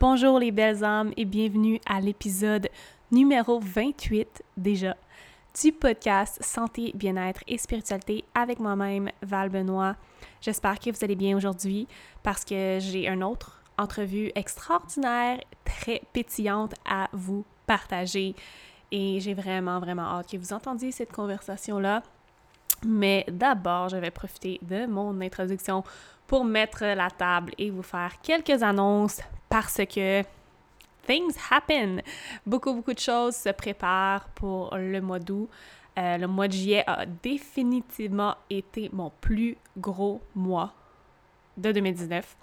Bonjour les belles âmes et bienvenue à l'épisode numéro 28 déjà du podcast Santé, bien-être et spiritualité avec moi-même Val Benoît. J'espère que vous allez bien aujourd'hui parce que j'ai une autre entrevue extraordinaire, très pétillante à vous partager et j'ai vraiment vraiment hâte que vous entendiez cette conversation là. Mais d'abord, je vais profiter de mon introduction pour mettre la table et vous faire quelques annonces parce que things happen. Beaucoup, beaucoup de choses se préparent pour le mois d'août. Euh, le mois de juillet a définitivement été mon plus gros mois de 2019.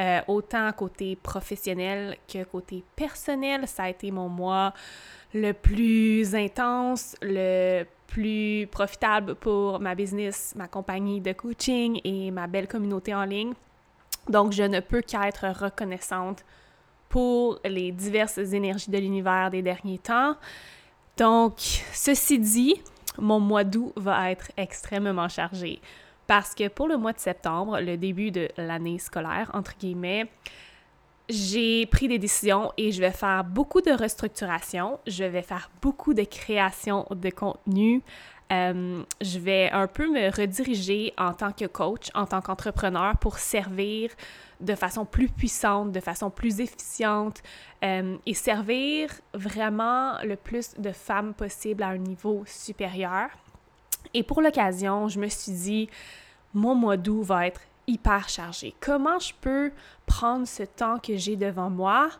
Euh, autant côté professionnel que côté personnel, ça a été mon mois le plus intense, le plus profitable pour ma business, ma compagnie de coaching et ma belle communauté en ligne. Donc, je ne peux qu'être reconnaissante pour les diverses énergies de l'univers des derniers temps. Donc, ceci dit, mon mois d'août va être extrêmement chargé parce que pour le mois de septembre, le début de l'année scolaire, entre guillemets, j'ai pris des décisions et je vais faire beaucoup de restructuration, je vais faire beaucoup de création de contenu, euh, je vais un peu me rediriger en tant que coach, en tant qu'entrepreneur pour servir de façon plus puissante, de façon plus efficiente euh, et servir vraiment le plus de femmes possible à un niveau supérieur. Et pour l'occasion, je me suis dit, mon mois d'août va être hyper chargé. Comment je peux prendre ce temps que j'ai devant moi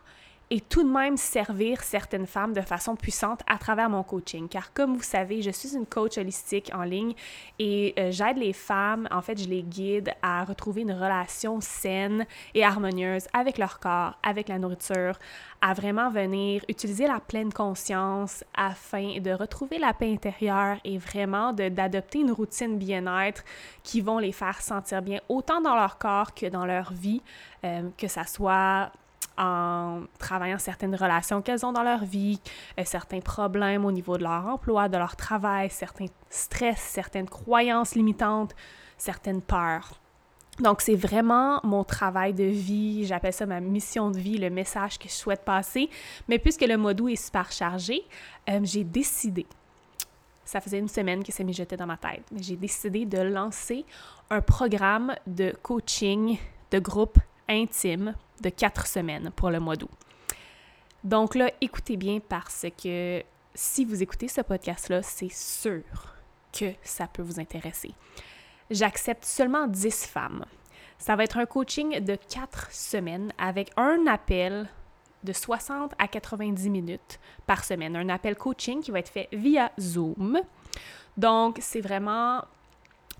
et tout de même servir certaines femmes de façon puissante à travers mon coaching. Car comme vous savez, je suis une coach holistique en ligne et euh, j'aide les femmes, en fait, je les guide à retrouver une relation saine et harmonieuse avec leur corps, avec la nourriture, à vraiment venir utiliser la pleine conscience afin de retrouver la paix intérieure et vraiment d'adopter une routine bien-être qui vont les faire sentir bien autant dans leur corps que dans leur vie, euh, que ça soit en travaillant certaines relations qu'elles ont dans leur vie, euh, certains problèmes au niveau de leur emploi, de leur travail, certains stress, certaines croyances limitantes, certaines peurs. Donc, c'est vraiment mon travail de vie, j'appelle ça ma mission de vie, le message que je souhaite passer. Mais puisque le mois est super chargé, euh, j'ai décidé, ça faisait une semaine que ça jeté dans ma tête, mais j'ai décidé de lancer un programme de coaching de groupe intime de quatre semaines pour le mois d'août. Donc là, écoutez bien parce que si vous écoutez ce podcast-là, c'est sûr que ça peut vous intéresser. J'accepte seulement 10 femmes. Ça va être un coaching de quatre semaines avec un appel de 60 à 90 minutes par semaine. Un appel coaching qui va être fait via Zoom. Donc, c'est vraiment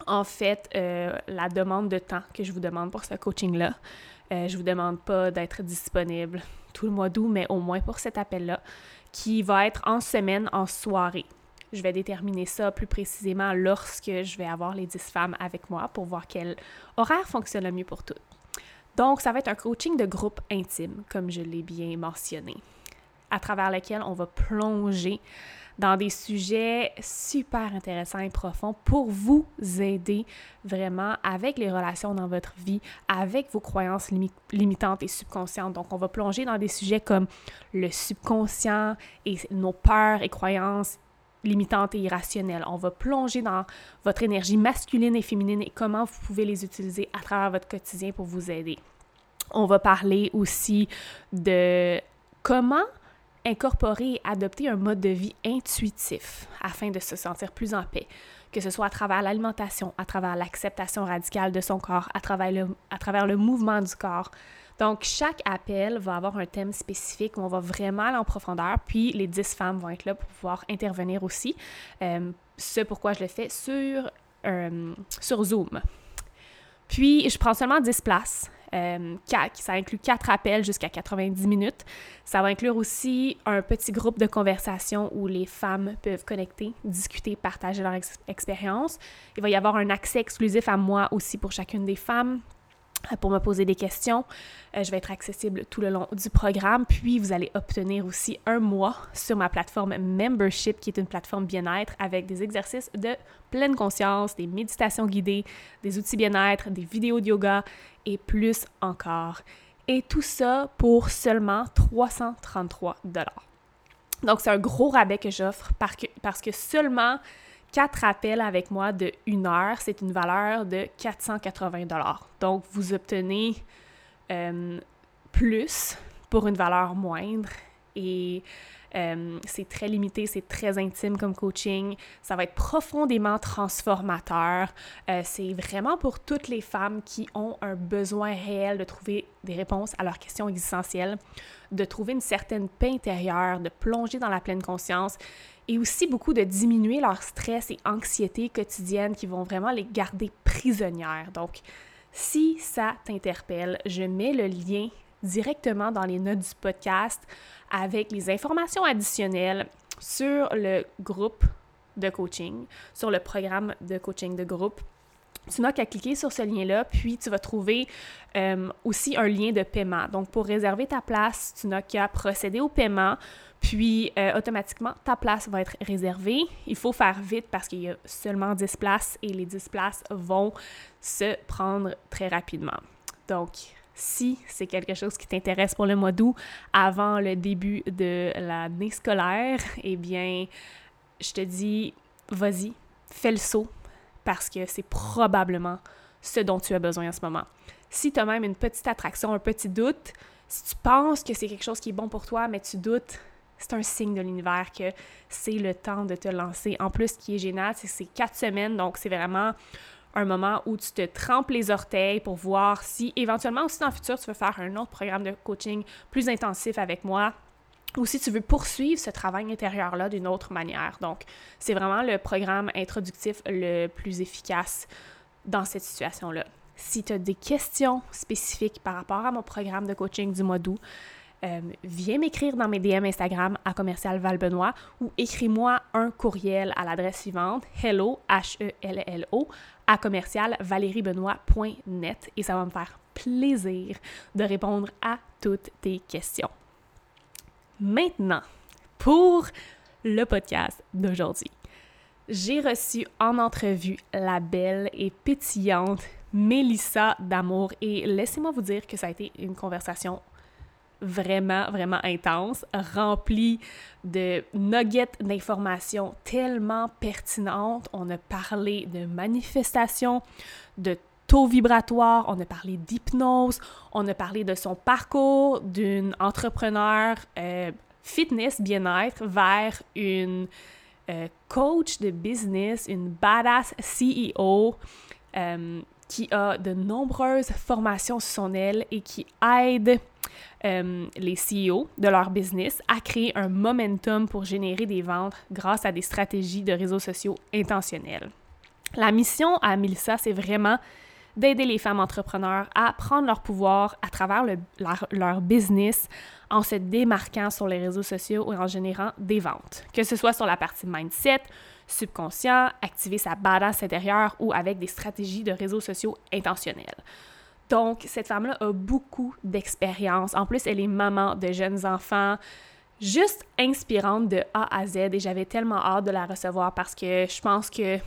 en fait euh, la demande de temps que je vous demande pour ce coaching-là. Euh, je vous demande pas d'être disponible tout le mois d'août, mais au moins pour cet appel-là, qui va être en semaine, en soirée. Je vais déterminer ça plus précisément lorsque je vais avoir les 10 femmes avec moi pour voir quel horaire fonctionne le mieux pour toutes. Donc, ça va être un coaching de groupe intime, comme je l'ai bien mentionné, à travers lequel on va plonger dans des sujets super intéressants et profonds pour vous aider vraiment avec les relations dans votre vie, avec vos croyances limitantes et subconscientes. Donc, on va plonger dans des sujets comme le subconscient et nos peurs et croyances limitantes et irrationnelles. On va plonger dans votre énergie masculine et féminine et comment vous pouvez les utiliser à travers votre quotidien pour vous aider. On va parler aussi de comment incorporer et adopter un mode de vie intuitif afin de se sentir plus en paix, que ce soit à travers l'alimentation, à travers l'acceptation radicale de son corps, à travers, le, mouvement du corps. Donc, chaque appel va avoir un thème spécifique où on va vraiment aller en profondeur, puis les 10 femmes vont être là pour pouvoir intervenir aussi. Euh, ce pourquoi je le fais sur, euh, sur Zoom. Puis, je prends seulement 10 places. Euh, ça inclut quatre appels jusqu'à 90 minutes. Ça va inclure aussi un petit groupe de conversation où les femmes peuvent connecter, discuter, partager leur expérience. Il va y avoir un accès exclusif à moi aussi pour chacune des femmes pour me poser des questions. Euh, je vais être accessible tout le long du programme. Puis, vous allez obtenir aussi un mois sur ma plateforme Membership, qui est une plateforme bien-être avec des exercices de pleine conscience, des méditations guidées, des outils bien-être, des vidéos de yoga et plus encore. Et tout ça pour seulement 333 Donc, c'est un gros rabais que j'offre parce que seulement 4 appels avec moi de 1 heure, c'est une valeur de 480 Donc, vous obtenez euh, plus pour une valeur moindre et euh, c'est très limité, c'est très intime comme coaching. Ça va être profondément transformateur. Euh, c'est vraiment pour toutes les femmes qui ont un besoin réel de trouver des réponses à leurs questions existentielles, de trouver une certaine paix intérieure, de plonger dans la pleine conscience et aussi beaucoup de diminuer leur stress et anxiété quotidienne qui vont vraiment les garder prisonnières. Donc, si ça t'interpelle, je mets le lien directement dans les notes du podcast avec les informations additionnelles sur le groupe de coaching, sur le programme de coaching de groupe. Tu n'as qu'à cliquer sur ce lien-là, puis tu vas trouver euh, aussi un lien de paiement. Donc, pour réserver ta place, tu n'as qu'à procéder au paiement, puis euh, automatiquement, ta place va être réservée. Il faut faire vite parce qu'il y a seulement 10 places et les 10 places vont se prendre très rapidement. Donc, si c'est quelque chose qui t'intéresse pour le mois d'août avant le début de l'année scolaire, eh bien, je te dis, vas-y, fais le saut parce que c'est probablement ce dont tu as besoin en ce moment. Si tu as même une petite attraction, un petit doute, si tu penses que c'est quelque chose qui est bon pour toi, mais tu doutes, c'est un signe de l'univers que c'est le temps de te lancer. En plus, ce qui est génial, c'est que c'est quatre semaines, donc c'est vraiment un moment où tu te trempes les orteils pour voir si éventuellement aussi dans le futur tu veux faire un autre programme de coaching plus intensif avec moi ou si tu veux poursuivre ce travail intérieur-là d'une autre manière. Donc, c'est vraiment le programme introductif le plus efficace dans cette situation-là. Si tu as des questions spécifiques par rapport à mon programme de coaching du mois d'août, euh, viens m'écrire dans mes DM Instagram à commercial Valbenois ou écris-moi un courriel à l'adresse suivante hello h e l l o à commercial valeriebenoit.net et ça va me faire plaisir de répondre à toutes tes questions. Maintenant, pour le podcast d'aujourd'hui, j'ai reçu en entrevue la belle et pétillante Mélissa d'Amour et laissez-moi vous dire que ça a été une conversation vraiment, vraiment intense, rempli de nuggets d'informations tellement pertinentes. On a parlé de manifestation, de taux vibratoire, on a parlé d'hypnose, on a parlé de son parcours d'une entrepreneur euh, fitness, bien-être, vers une euh, coach de business, une badass CEO. Euh, qui a de nombreuses formations sous son aile et qui aide les CEO de leur business à créer un momentum pour générer des ventes grâce à des stratégies de réseaux sociaux intentionnelles. La mission à Melissa, c'est vraiment d'aider les femmes entrepreneurs à prendre leur pouvoir à travers leur, business en se démarquant sur les réseaux sociaux ou en générant des ventes, que ce soit sur la partie mindset, subconscient, activer sa balance intérieure ou avec des stratégies de réseaux sociaux intentionnelles. Donc, cette femme-là a beaucoup d'expérience. En plus, elle est maman de jeunes enfants, juste inspirante de A à Z et j'avais tellement hâte de la recevoir parce que je pense que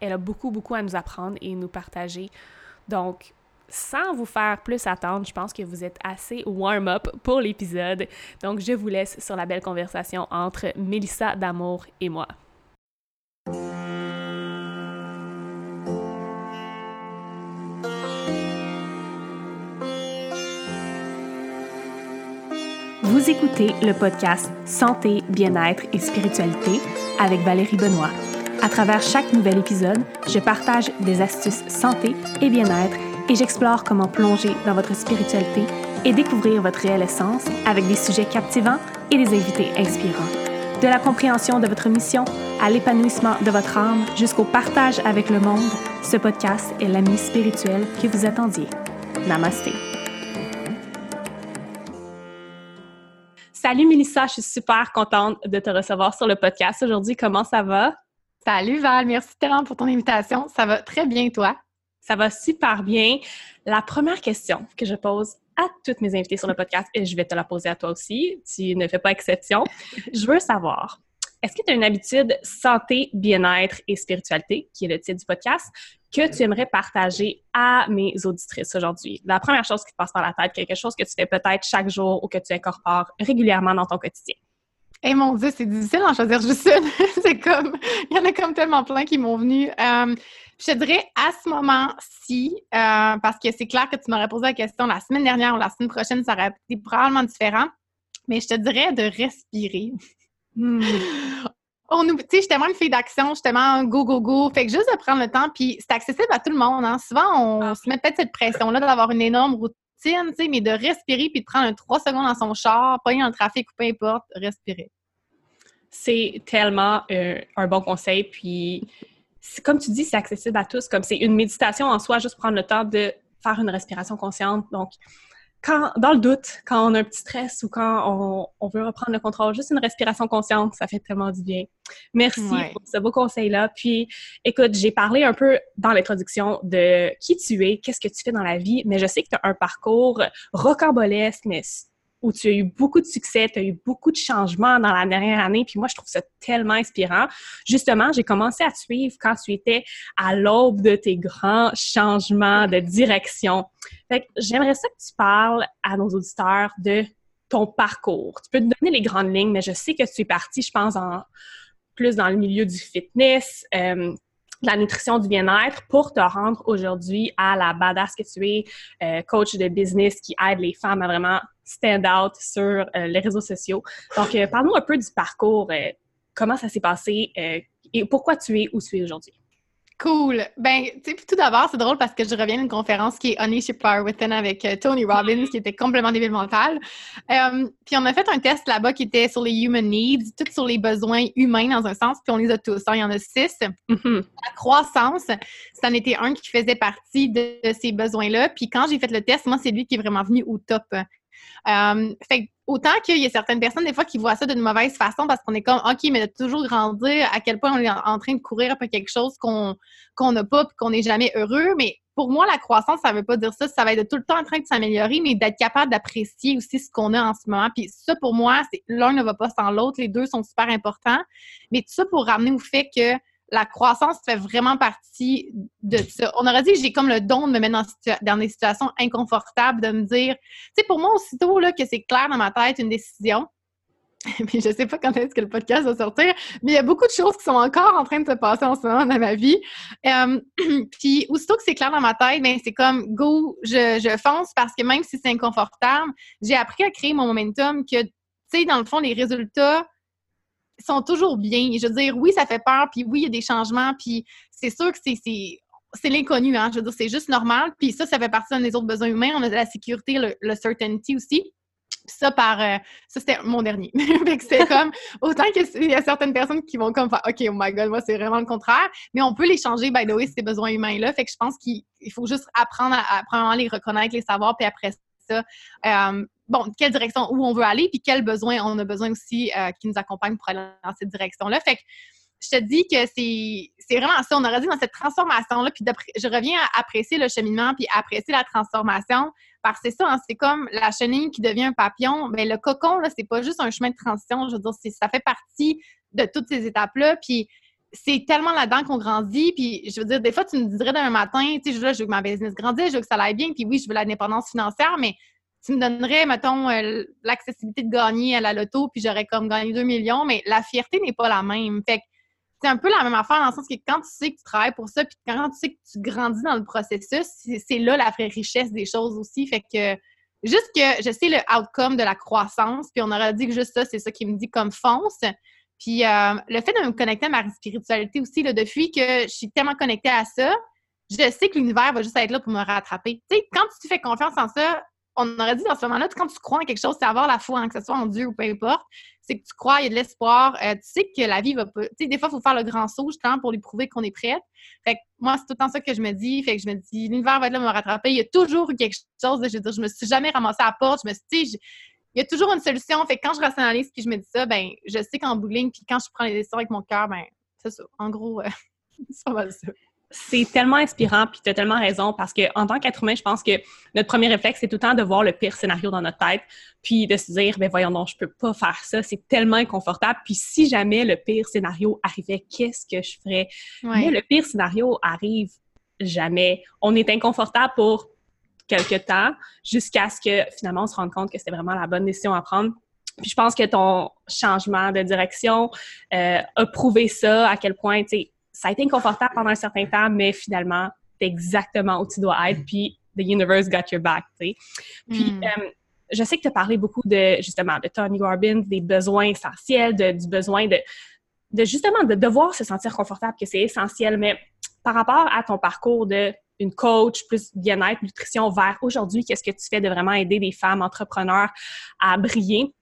elle a beaucoup, beaucoup à nous apprendre et nous partager. Donc, sans vous faire plus attendre, je pense que vous êtes assez warm-up pour l'épisode. Donc, je vous laisse sur la belle conversation entre Mélissa D'Amour et moi. Vous écoutez le podcast Santé, bien-être et spiritualité avec Valérie Benoît. À travers chaque nouvel épisode, je partage des astuces santé et bien-être et j'explore comment plonger dans votre spiritualité et découvrir votre réelle essence avec des sujets captivants et des invités inspirants. De la compréhension de votre mission à l'épanouissement de votre âme jusqu'au partage avec le monde, ce podcast est l'ami spirituel que vous attendiez. Namasté. Salut Melissa, je suis super contente de te recevoir sur le podcast aujourd'hui. Comment ça va? Salut Val, merci tellement pour ton invitation. Ça va très bien, toi? Ça va super bien. La première question que je pose à toutes mes invités sur le podcast et je vais te la poser à toi aussi. Tu ne fais pas exception. Je veux savoir, est-ce que tu as une habitude santé, bien-être et spiritualité, qui est le titre du podcast, que tu aimerais partager à mes auditrices aujourd'hui? La première chose qui te passe par la tête, quelque chose que tu fais peut-être chaque jour ou que tu incorpores régulièrement dans ton quotidien. Eh mon Dieu, c'est difficile d'en choisir juste une. c'est comme, il y en a comme tellement plein qui m'ont venu. Euh, je te dirais à ce moment-ci, euh, parce que c'est clair que tu m'aurais posé la question la semaine dernière ou la semaine prochaine, ça aurait été probablement différent. Mais je te dirais de respirer. On tu sais, je tellement une fille d'action, je suis tellement go, go, go. Fait que juste de prendre le temps, puis c'est accessible à tout le monde. Hein. Souvent, on ah. se met peut-être cette pression-là d'avoir une énorme routine, tu sais, mais de respirer puis de prendre trois secondes dans son char, pas dans le trafic ou peu importe, respirer. C'est tellement euh, un bon conseil. Puis, comme tu dis, c'est accessible à tous. Comme c'est une méditation en soi, juste prendre le temps de faire une respiration consciente. Donc, quand, dans le doute, quand on a un petit stress ou quand on, veut reprendre le contrôle, juste une respiration consciente, ça fait tellement du bien. Merci pour ce beau conseil-là. Puis, écoute, j'ai parlé un peu dans l'introduction de qui tu es, qu'est-ce que tu fais dans la vie, mais je sais que tu as un parcours rocambolesque, mais où tu as eu beaucoup de succès, tu as eu beaucoup de changements dans la dernière année, puis moi, je trouve ça tellement inspirant. Justement, j'ai commencé à te suivre quand tu étais à l'aube de tes grands changements de direction. Fait que j'aimerais ça que tu parles à nos auditeurs de ton parcours. Tu peux te donner les grandes lignes, mais je sais que tu es parti, je pense, en plus dans le milieu du fitness, euh, la nutrition du bien-être pour te rendre aujourd'hui à la badass que tu es, euh, coach de business qui aide les femmes à vraiment stand out sur euh, les réseaux sociaux. Donc, euh, parle-nous un peu du parcours, comment ça s'est passé et pourquoi tu es où tu es aujourd'hui? Cool. Ben, tu sais, tout d'abord, c'est drôle parce que je reviens d'une conférence qui est Unleash Power Within avec euh, Tony Robbins, qui était complètement débile mental. Euh, puis on a fait un test là-bas qui était sur les human needs, tout sur les besoins humains dans un sens, puis on les a tous. Hein, il y en a six. Mm-hmm. La croissance, c'en était un qui faisait partie de, ces besoins-là. Puis quand j'ai fait le test, moi, c'est lui qui est vraiment venu au top. Euh, fait autant qu'il y a certaines personnes, des fois, qui voient ça d'une mauvaise façon parce qu'on est comme, OK, mais de toujours grandir, à quel point on est en, train de courir après quelque chose qu'on n'a pas et qu'on n'est jamais heureux. Mais pour moi, la croissance, ça ne veut pas dire ça. Ça va être tout le temps en train de s'améliorer, mais d'être capable d'apprécier aussi ce qu'on a en ce moment. Puis ça, pour moi, l'un ne va pas sans l'autre. Les deux sont super importants. Mais tout ça pour ramener au fait que la croissance fait vraiment partie de ça. On aurait dit j'ai comme le don de me mettre dans, des situations inconfortables, de me dire, tu sais, pour moi, aussitôt là, que c'est clair dans ma tête une décision, mais je sais pas quand est-ce que le podcast va sortir, mais il y a beaucoup de choses qui sont encore en train de se passer en ce moment dans ma vie. Euh, puis, aussitôt que c'est clair dans ma tête, ben, c'est comme, go, je fonce parce que même si c'est inconfortable, j'ai appris à créer mon momentum que, tu sais, dans le fond, les résultats, sont toujours bien. Je veux dire, oui, ça fait peur, puis oui, il y a des changements, puis c'est sûr que c'est l'inconnu, hein. Je veux dire, c'est juste normal. Puis ça, ça fait partie des autres besoins humains. On a de la sécurité, le, certainty aussi. Puis ça, par. Euh, ça, c'était mon dernier. fait que c'est comme. Autant qu'il y a certaines personnes qui vont comme faire OK, oh my God, moi, c'est vraiment le contraire. Mais on peut les changer, by the way, ces besoins humains-là. Fait que je pense qu'il faut juste apprendre à, à, les reconnaître, les savoir, puis après ça, euh, bon, quelle direction, où on veut aller, puis quels besoins on a besoin aussi euh, qui nous accompagnent pour aller dans cette direction-là. Fait que je te dis que c'est vraiment ça. On aurait dit dans cette transformation-là, puis je reviens à apprécier le cheminement, puis apprécier la transformation, parce que c'est ça, hein, c'est comme la chenille qui devient un papillon. Mais le cocon, là, c'est pas juste un chemin de transition. Je veux dire, ça fait partie de toutes ces étapes-là. Puis c'est tellement là-dedans qu'on grandit. Puis, je veux dire, des fois, tu me dirais d'un matin, tu sais, je veux que ma business grandisse, je veux que ça aille bien, puis oui, je veux l'indépendance financière, mais tu me donnerais, mettons, euh, l'accessibilité de gagner à la loto, puis j'aurais comme gagné 2 millions, mais la fierté n'est pas la même. Fait que c'est un peu la même affaire dans le sens que quand tu sais que tu travailles pour ça, puis quand tu sais que tu grandis dans le processus, c'est là la vraie richesse des choses aussi. Fait que juste que je sais le outcome de la croissance, puis on aurait dit que juste ça, c'est ça qui me dit comme fonce. Puis euh, le fait de me connecter à ma spiritualité aussi, là, depuis que je suis tellement connectée à ça, je sais que l'univers va juste être là pour me rattraper. Tu sais, quand tu fais confiance en ça, on aurait dit dans ce moment-là, quand tu crois en quelque chose, c'est avoir la foi, hein, que ce soit en Dieu ou peu importe, c'est que tu crois, il y a de l'espoir, euh, tu sais que la vie va pas. Tu sais, des fois, il faut faire le grand saut justement pour lui prouver qu'on est prête. Fait que moi, c'est tout le temps ça que je me dis. Fait que je me dis, l'univers va être là me rattraper. Il y a toujours eu quelque chose. Je veux dire, je me suis jamais ramassée à la porte. Je me suis dit, il y a toujours une solution. Fait que quand je rationalise puis je me dis ça, ben je sais qu'en bowling, puis quand je prends les décisions avec mon cœur, ben c'est ça. En gros, euh, pas mal ça c'est tellement inspirant, puis tu as tellement raison, parce qu'en tant qu'être humain, je pense que notre premier réflexe, c'est tout le temps de voir le pire scénario dans notre tête, puis de se dire, ben voyons donc, je peux pas faire ça, c'est tellement inconfortable, puis si jamais le pire scénario arrivait, qu'est-ce que je ferais? Mais le pire scénario arrive jamais. On est inconfortable pour quelques temps jusqu'à ce que finalement on se rende compte que c'était vraiment la bonne décision à prendre. Puis je pense que ton changement de direction euh, a prouvé ça, à quel point, tu sais, ça a été inconfortable pendant un certain temps, mais finalement, t'es exactement où tu dois être, puis the universe got your back, tu sais. Puis mm. euh, je sais que tu as parlé beaucoup de, justement, de Tony Robbins, des besoins essentiels, du besoin de, de justement, de devoir se sentir confortable, que c'est essentiel, mais par rapport à ton parcours de une coach plus bien-être, nutrition vers aujourd'hui, qu'est-ce que tu fais de vraiment aider des femmes entrepreneurs à briller?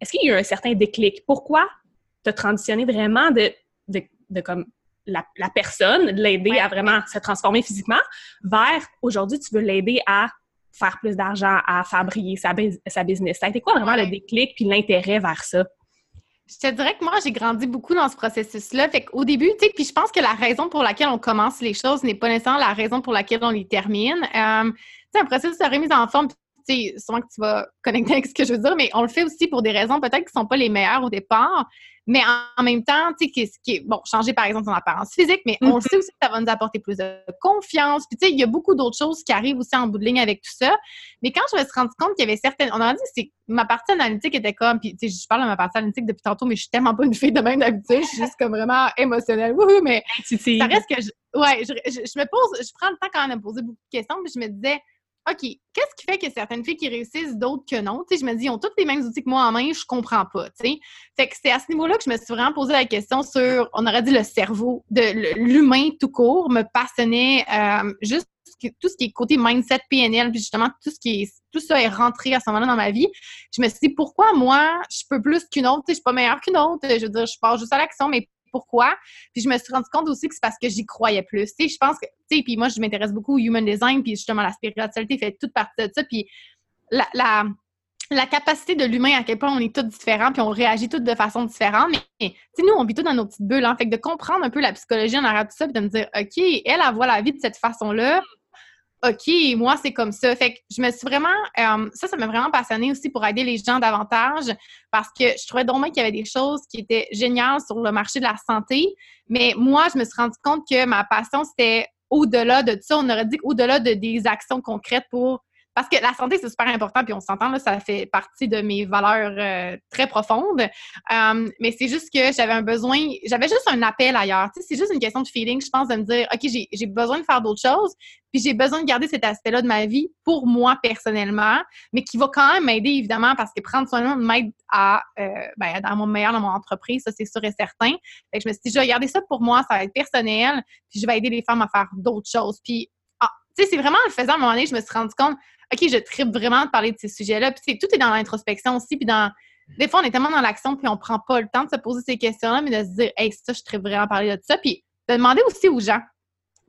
Est-ce qu'il y a eu un certain déclic? Pourquoi te transitionner vraiment de, de, comme la, personne, de l'aider à vraiment se transformer physiquement, vers aujourd'hui, tu veux l'aider à faire plus d'argent, à faire briller sa, sa business. Ça a été quoi vraiment le déclic puis l'intérêt vers ça? Je te dirais que moi, j'ai grandi beaucoup dans ce processus-là. Fait qu'au début, tu sais, puis je pense que la raison pour laquelle on commence les choses n'est pas nécessairement la raison pour laquelle on les termine. Euh, tu sais, un processus de remise en forme, tu sais, souvent que tu vas connecter avec ce que je veux dire, mais on le fait aussi pour des raisons peut-être qui ne sont pas les meilleures au départ. Mais en, même temps, tu sais, ce qui est, bon, changer par exemple son apparence physique, mais on le mm-hmm. sait aussi que ça va nous apporter plus de confiance. Puis, tu sais, il y a beaucoup d'autres choses qui arrivent aussi en bout de ligne avec tout ça. Mais quand je me suis rendu compte qu'il y avait certaines, on a dit, c'est ma partie analytique était comme, puis, tu sais, je parle de ma partie analytique depuis tantôt, mais je suis tellement pas une fille de même d'habitude, je suis juste comme vraiment émotionnelle. Wouhou, mais ça reste que, je, ouais, je, je, me pose, je prends le temps quand même de me poser beaucoup de questions, puis je me disais, OK, qu'est-ce qui fait que certaines filles qui réussissent, d'autres que non? Tu je me dis, ils ont tous les mêmes outils que moi en main, je comprends pas. Fait que c'est à ce niveau-là que je me suis vraiment posé la question sur, on aurait dit le cerveau, de l'humain tout court, me passionnait euh, juste tout ce qui est côté mindset, PNL, puis justement, tout ce qui est, tout ça est rentré à ce moment-là dans ma vie. Je me suis dit, pourquoi moi, je peux plus qu'une autre? Tu sais, je suis pas meilleure qu'une autre. Je veux dire, je pars juste à l'action, mais pourquoi. Puis je me suis rendu compte aussi que c'est parce que j'y croyais plus. Tu sais, je pense que, tu sais, puis moi, je m'intéresse beaucoup au human design, puis justement, la spiritualité fait toute partie de ça. Puis la, la, capacité de l'humain, à quel point on est tous différents, puis on réagit tous de façon différente. Mais, tu nous, on vit tous dans nos petites bulles. Hein. Fait que de comprendre un peu la psychologie en de tout ça, puis de me dire, OK, elle, elle voit la vie de cette façon-là. OK, moi, c'est comme ça. Fait que je me suis vraiment. Euh, ça, ça m'a vraiment passionnée aussi pour aider les gens davantage parce que je trouvais donc qu'il y avait des choses qui étaient géniales sur le marché de la santé. Mais moi, je me suis rendu compte que ma passion, c'était au-delà de ça. On aurait dit au-delà de des actions concrètes pour parce que la santé, c'est super important, puis on s'entend, là, ça fait partie de mes valeurs euh, très profondes. Euh, mais c'est juste que j'avais un besoin, j'avais juste un appel ailleurs. c'est juste une question de feeling, je pense, de me dire, OK, j'ai besoin de faire d'autres choses, puis j'ai besoin de garder cet aspect-là de ma vie pour moi personnellement, mais qui va quand même m'aider, évidemment, parce que prendre soin de moi m'aide à, euh, ben, dans mon meilleur dans mon entreprise, ça, c'est sûr et certain. Je me suis dit, je vais garder ça pour moi, ça va être personnel, puis je vais aider les femmes à faire d'autres choses. Puis, ah, tu sais, c'est vraiment en le faisant à un moment donné, je me suis rendu compte, OK, je tripe vraiment de parler de ces sujets-là. Puis tout est dans l'introspection aussi, puis dans... Des fois, on est tellement dans l'action, puis on prend pas le temps de se poser ces questions-là, mais de se dire, hey, ça, je tripe vraiment parler de ça. Puis de demander aussi aux gens,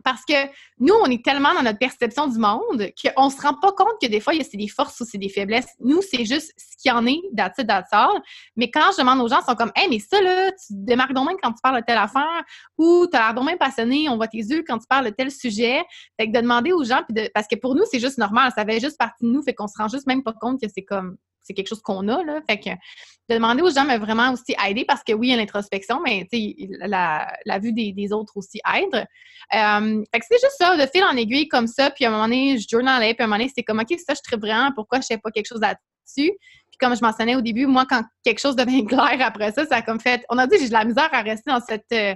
parce que nous, on est tellement dans notre perception du monde qu'on ne se rend pas compte que des fois, c'est des forces ou c'est des faiblesses. Nous, c'est juste ce qu'il y en est, that's it, Mais quand je demande aux gens, ils sont comme, hey, mais ça, là, tu démarques donc même quand tu parles de telle affaire ou tu as l'air donc même passionné, on voit tes yeux quand tu parles de tel sujet. Fait que de demander aux gens, de, parce que pour nous, c'est juste normal, ça fait juste partie de nous, fait qu'on se rend juste même pas compte que c'est comme c'est quelque chose qu'on a. Là. Fait que de demander aux gens m'a vraiment aussi aidé parce que oui, il y a l'introspection, mais la, la vue des, autres aussi aide. Euh, fait que c'est juste ça, de fil en aiguille comme ça, puis à un moment donné, je journalais, puis à un moment donné, c'était comme, OK, ça, je très vraiment, pourquoi je sais pas quelque chose là-dessus? Puis comme je mentionnais au début, moi, quand quelque chose devient clair après ça, ça a comme fait, on a dit, j'ai de la misère à rester dans cette... Euh,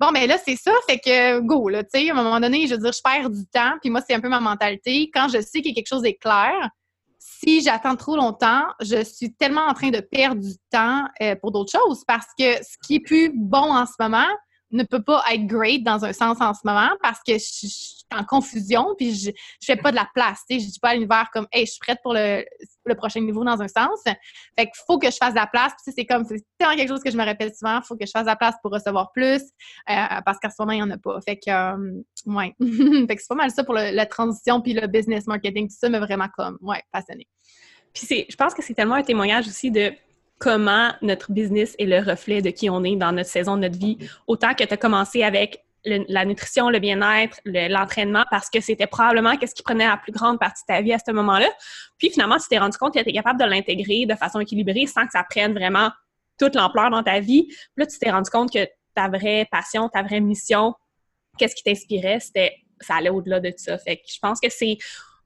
bon, mais là, c'est ça, fait que go, là, tu sais, à un moment donné, je veux dire, je perds du temps, puis moi, c'est un peu ma mentalité. Quand je sais que quelque chose est clair, si j'attends trop longtemps, je suis tellement en train de perdre du temps euh, pour d'autres choses. Parce que ce qui est plus bon en ce moment ne peut pas être great dans un sens en ce moment parce que je, suis en confusion puis je, je fais pas de la place. Je dis pas à l'univers comme Hey, je suis prête pour le, prochain niveau dans un sens. Fait qu'il faut que je fasse de la place. Puis c'est comme, c'est tellement quelque chose que je me répète souvent. Il faut que je fasse de la place pour recevoir plus euh, parce qu'à ce moment, il n'y en a pas. Fait que, euh, ouais. fait que c'est pas mal ça pour la transition puis le business marketing. Tout ça mais vraiment comme, ouais, passionné. Puis c'est, je pense que c'est tellement un témoignage aussi de comment notre business est le reflet de qui on est dans notre saison de notre vie. Autant que tu as commencé avec la nutrition, le bien-être, l'entraînement, parce que c'était probablement ce qui prenait la plus grande partie de ta vie à ce moment-là. Puis finalement, tu t'es rendu compte que tu étais capable de l'intégrer de façon équilibrée sans que ça prenne vraiment toute l'ampleur dans ta vie. Puis là, tu t'es rendu compte que ta vraie passion, ta vraie mission, qu'est-ce qui t'inspirait, c'était ça allait au-delà de ça. Fait que je pense que c'est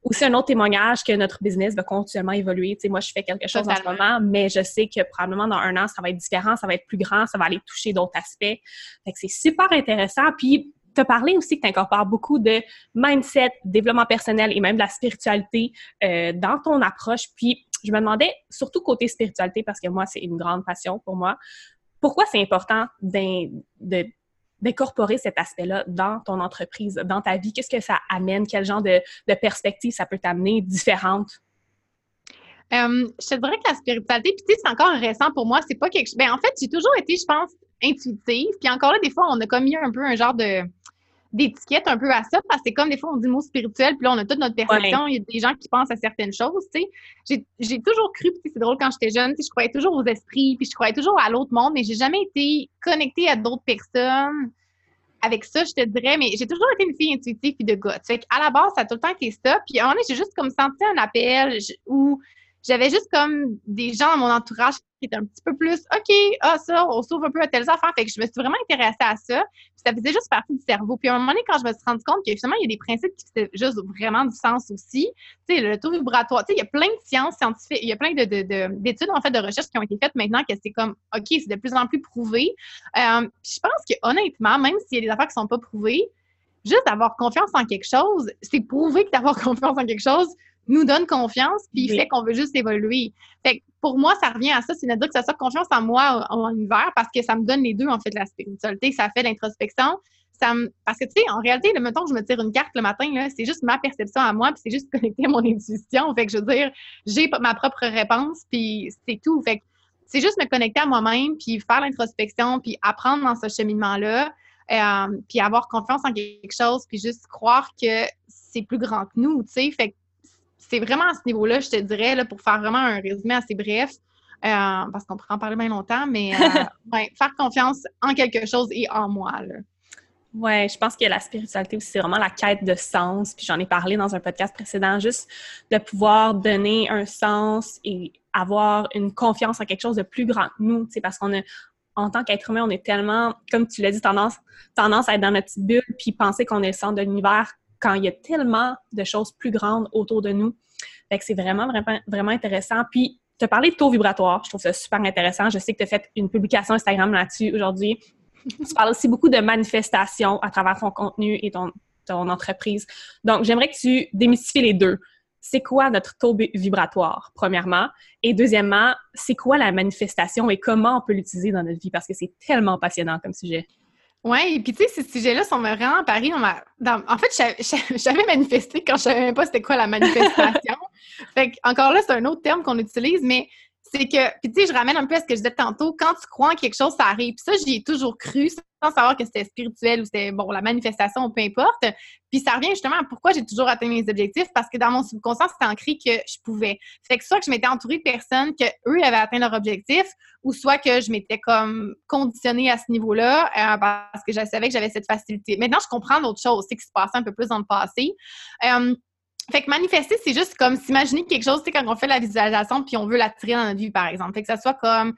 aussi un autre témoignage que notre business va continuellement évoluer. Tu sais, moi, je fais quelque chose en ce moment, mais je sais que probablement dans un an, ça va être différent, ça va être plus grand, ça va aller toucher d'autres aspects. Fait que c'est super intéressant. Puis, tu as parlé aussi que tu incorpores beaucoup de mindset, développement personnel et même de la spiritualité euh, dans ton approche. Puis, je me demandais, surtout côté spiritualité, parce que moi, c'est une grande passion pour moi, pourquoi c'est important de d'incorporer cet aspect-là dans ton entreprise, dans ta vie? Qu'est-ce que ça amène? Quel genre de, perspective ça peut t'amener différente? Euh, je te dirais que la spiritualité, puis tu sais, c'est encore récent pour moi, c'est pas quelque chose. Ben, en fait, j'ai toujours été, je pense, intuitive. Puis encore là, des fois, on a comme mis un peu un genre de d'étiquette un peu à ça, parce que c'est comme des fois on dit mot spirituel, puis là on a toute notre perception, il y a des gens qui pensent à certaines choses, tu sais. J'ai toujours cru, puis c'est drôle quand j'étais jeune, je croyais toujours aux esprits, puis je croyais toujours à l'autre monde, mais j'ai jamais été connectée à d'autres personnes avec ça, je te dirais, mais j'ai toujours été une fille intuitive puis de gars. Fait à la base, ça a tout le temps été ça. Puis à un moment donné, j'ai juste comme senti un appel où j'avais juste comme des gens dans mon entourage qui étaient un petit peu plus OK, ah ça, on s'ouvre un peu à telles affaires. Fait que je me suis vraiment intéressée à ça. Puis ça faisait juste partie du cerveau. Puis à un moment donné, quand je me suis rendu compte que il y a des principes qui faisaient juste vraiment du sens aussi. Tu sais, le taux vibratoire, tu sais, il y a plein de sciences scientifiques, il y a plein d'études, de, en fait, de recherche qui ont été faites maintenant que c'est comme OK, c'est de plus en plus prouvé. Euh, je pense que honnêtement, même s'il y a des affaires qui sont pas prouvées, juste d'avoir confiance en quelque chose, c'est prouvé que d'avoir confiance en quelque chose, nous donne confiance, puis fait qu'on veut juste évoluer. Fait que pour moi, ça revient à ça, c'est de dire que ça soit confiance en moi en, hiver, parce que ça me donne les deux, en fait, la spiritualité, ça fait l'introspection. Ça Parce que, tu sais, en réalité, le mettons que je me tire une carte le matin, c'est juste ma perception à moi, puis c'est juste connecté à mon intuition. Fait que, je veux dire, j'ai ma propre réponse, puis c'est tout. Fait que c'est juste me connecter à moi-même, puis faire l'introspection, puis apprendre dans ce cheminement-là, euh, puis avoir confiance en quelque chose, puis juste croire que c'est plus grand que nous, tu sais. Fait que c'est vraiment à ce niveau-là, je te dirais, là, pour faire vraiment un résumé assez bref, euh, parce qu'on pourrait en parler bien longtemps, mais euh, faire confiance en quelque chose et en moi. Là. Ouais, je pense que la spiritualité aussi, c'est vraiment la quête de sens. Puis j'en ai parlé dans un podcast précédent, juste de pouvoir donner un sens et avoir une confiance en quelque chose de plus grand que nous. C'est parce qu'on a, en tant qu'être humain, on est tellement, comme tu l'as dit, tendance, tendance à être dans notre petite bulle puis penser qu'on est le centre de l'univers quand il y a tellement de choses plus grandes autour de nous. C'est vraiment, vraiment, vraiment intéressant. Puis, as parlé de taux vibratoire. Je trouve ça super intéressant. Je sais que tu as fait une publication Instagram là-dessus aujourd'hui. tu parles aussi beaucoup de manifestations à travers ton contenu et ton, ton entreprise. Donc, j'aimerais que tu démystifies les deux. C'est quoi notre taux vibratoire, premièrement? Et deuxièmement, c'est quoi la manifestation et comment on peut l'utiliser dans notre vie? Parce que c'est tellement passionnant comme sujet. Oui, puis tu sais, ces sujets-là sont vraiment apparus dans En fait, j'avais manifesté quand je savais même pas c'était quoi la manifestation. fait que, encore là, c'est un autre terme qu'on utilise, mais c'est que, puis tu sais, je ramène un peu à ce que je disais tantôt, quand tu crois en quelque chose, ça arrive. Puis ça, j'y ai toujours cru, sans savoir que c'était spirituel ou c'était, bon, la manifestation, peu importe. Puis ça revient justement à pourquoi j'ai toujours atteint mes objectifs, parce que dans mon subconscient, c'était ancré que je pouvais. Fait que soit que je m'étais entourée de personnes que eux avaient atteint leur objectif, ou soit que je m'étais comme conditionnée à ce niveau-là, euh, parce que je savais que j'avais cette facilité. Maintenant, je comprends d'autres choses, c'est qui se passait un peu plus dans le passé. Euh, fait que manifester, c'est juste comme s'imaginer quelque chose, tu sais, quand on fait la visualisation puis on veut l'attirer dans notre vie, par exemple. Fait que ça soit comme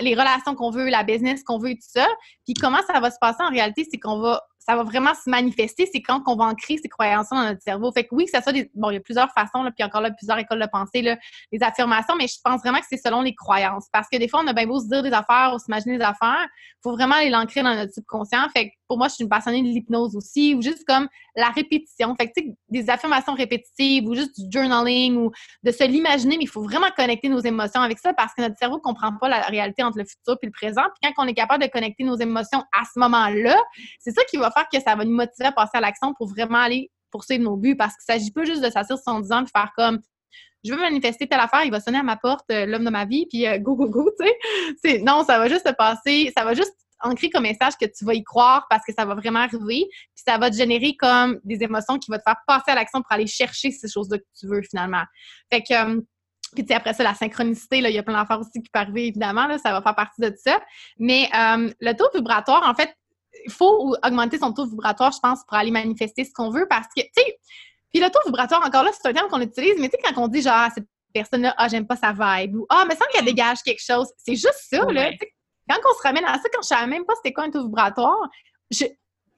les relations qu'on veut, la business qu'on veut tout ça. Puis comment ça va se passer en réalité, c'est qu'on va ça va vraiment se manifester, c'est quand on va ancrer ces croyances dans notre cerveau. Fait que oui, que ça soit des. Bon, il y a plusieurs façons, là, puis encore là, plusieurs écoles de pensée, là, les affirmations, mais je pense vraiment que c'est selon les croyances. Parce que des fois, on a bien beau se dire des affaires ou s'imaginer des affaires, il faut vraiment les l'ancrer dans notre subconscient. Fait que pour moi, je suis une passionnée de l'hypnose aussi, ou juste comme la répétition. Fait que, tu sais, des affirmations répétitives ou juste du journaling ou de se l'imaginer, mais il faut vraiment connecter nos émotions avec ça parce que notre cerveau ne comprend pas la réalité entre le futur et le présent. Puis quand on est capable de connecter nos émotions à ce moment-là, c'est ça qui va faire que ça va nous motiver à passer à l'action pour vraiment aller poursuivre nos buts parce qu'il ne s'agit pas juste de s'asseoir sur son disant de faire comme je veux manifester telle affaire, il va sonner à ma porte, euh, l'homme de ma vie, puis euh, go, go, go, tu sais. Non, ça va juste se passer, ça va juste ancrer comme message que tu vas y croire parce que ça va vraiment arriver, puis ça va te générer comme des émotions qui vont te faire passer à l'action pour aller chercher ces choses-là que tu veux finalement. Fait que, euh, puis tu sais, après ça, la synchronicité, il y a plein d'affaires aussi qui peuvent arriver, évidemment, là, ça va faire partie de ça. Mais le taux vibratoire, en fait, il faut augmenter son taux vibratoire, je pense, pour aller manifester ce qu'on veut parce que, tu sais, puis le taux vibratoire, encore là, c'est un terme qu'on utilise, mais tu sais, quand on dit genre, cette personne-là, ah, j'aime pas sa vibe, ou ah, mais semble qu'elle dégage quelque chose, c'est juste ça, là. Quand on se ramène à ça, quand je savais même pas c'était quoi un taux vibratoire, je,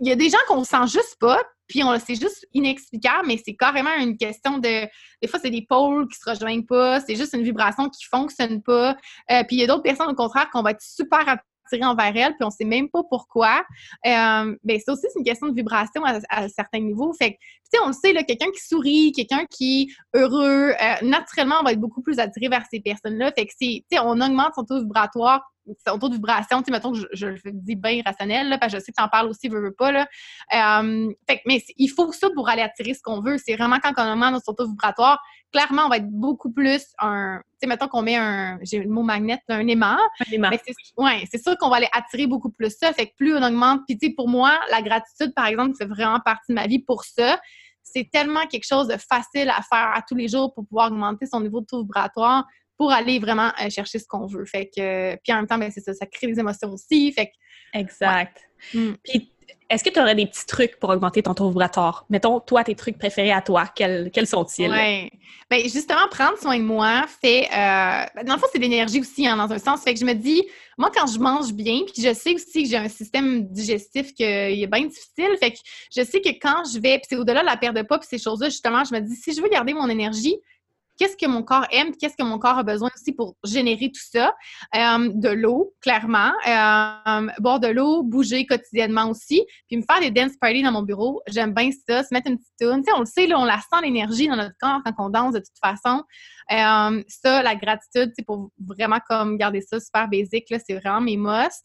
il y a des gens qu'on sent juste pas, puis c'est juste inexplicable, mais c'est carrément une question de. Des fois, c'est des pôles qui se rejoignent pas, c'est juste une vibration qui fonctionne pas. Euh, puis il y a d'autres personnes, au contraire, qu'on va être super attirées envers elles, puis on sait même pas pourquoi. Euh, ben, c'est aussi une question de vibration à, certains niveaux. Fait que, on le sait, quelqu'un qui sourit, quelqu'un qui est heureux, euh, naturellement, on va être beaucoup plus attiré vers ces personnes-là. Fait que, tu on augmente son taux vibratoire son taux de vibration, tu sais, mettons que je, le dis bien rationnel, là, parce que je sais que tu en parles aussi, veux, veux pas, là. Euh, fait, mais il faut ça pour aller attirer ce qu'on veut. C'est vraiment quand on augmente son taux vibratoire, clairement, on va être beaucoup plus un, tu sais, mettons qu'on met un, j'ai le mot magnet, un aimant. Un aimant. c'est, ouais, c'est sûr qu'on va aller attirer beaucoup plus ça. Fait que plus on augmente, puis tu sais, pour moi, la gratitude, par exemple, fait vraiment partie de ma vie pour ça. C'est tellement quelque chose de facile à faire à tous les jours pour pouvoir augmenter son niveau de taux vibratoire pour aller vraiment euh, chercher ce qu'on veut. Fait que, puis en même temps, ben, c'est ça, ça crée des émotions aussi. Fait exact. Mm. Puis, est-ce que tu aurais des petits trucs pour augmenter ton taux vibratoire? Mettons, toi, tes trucs préférés à toi, quels, quels sont-ils? Oui. Bien, justement, prendre soin de moi fait. Euh, ben, dans le fond, c'est de l'énergie aussi, hein, dans un sens. Fait que je me dis, moi, quand je mange bien, puis je sais aussi que j'ai un système digestif qui est bien difficile, fait que je sais que quand je vais, puis c'est au-delà de la perte de poids, puis ces choses-là, justement, je me dis, si je veux garder mon énergie, qu'est-ce que mon corps aime, qu'est-ce que mon corps a besoin aussi pour générer tout ça? Euh, de l'eau, clairement. Euh, boire de l'eau, bouger quotidiennement aussi. Puis me faire des dance parties dans mon bureau. J'aime bien ça, se mettre une petite tune. on le sait, là, on la sent l'énergie dans notre corps quand on danse de toute façon. Euh, ça, la gratitude, pour vraiment comme garder ça super basique, c'est vraiment mes must.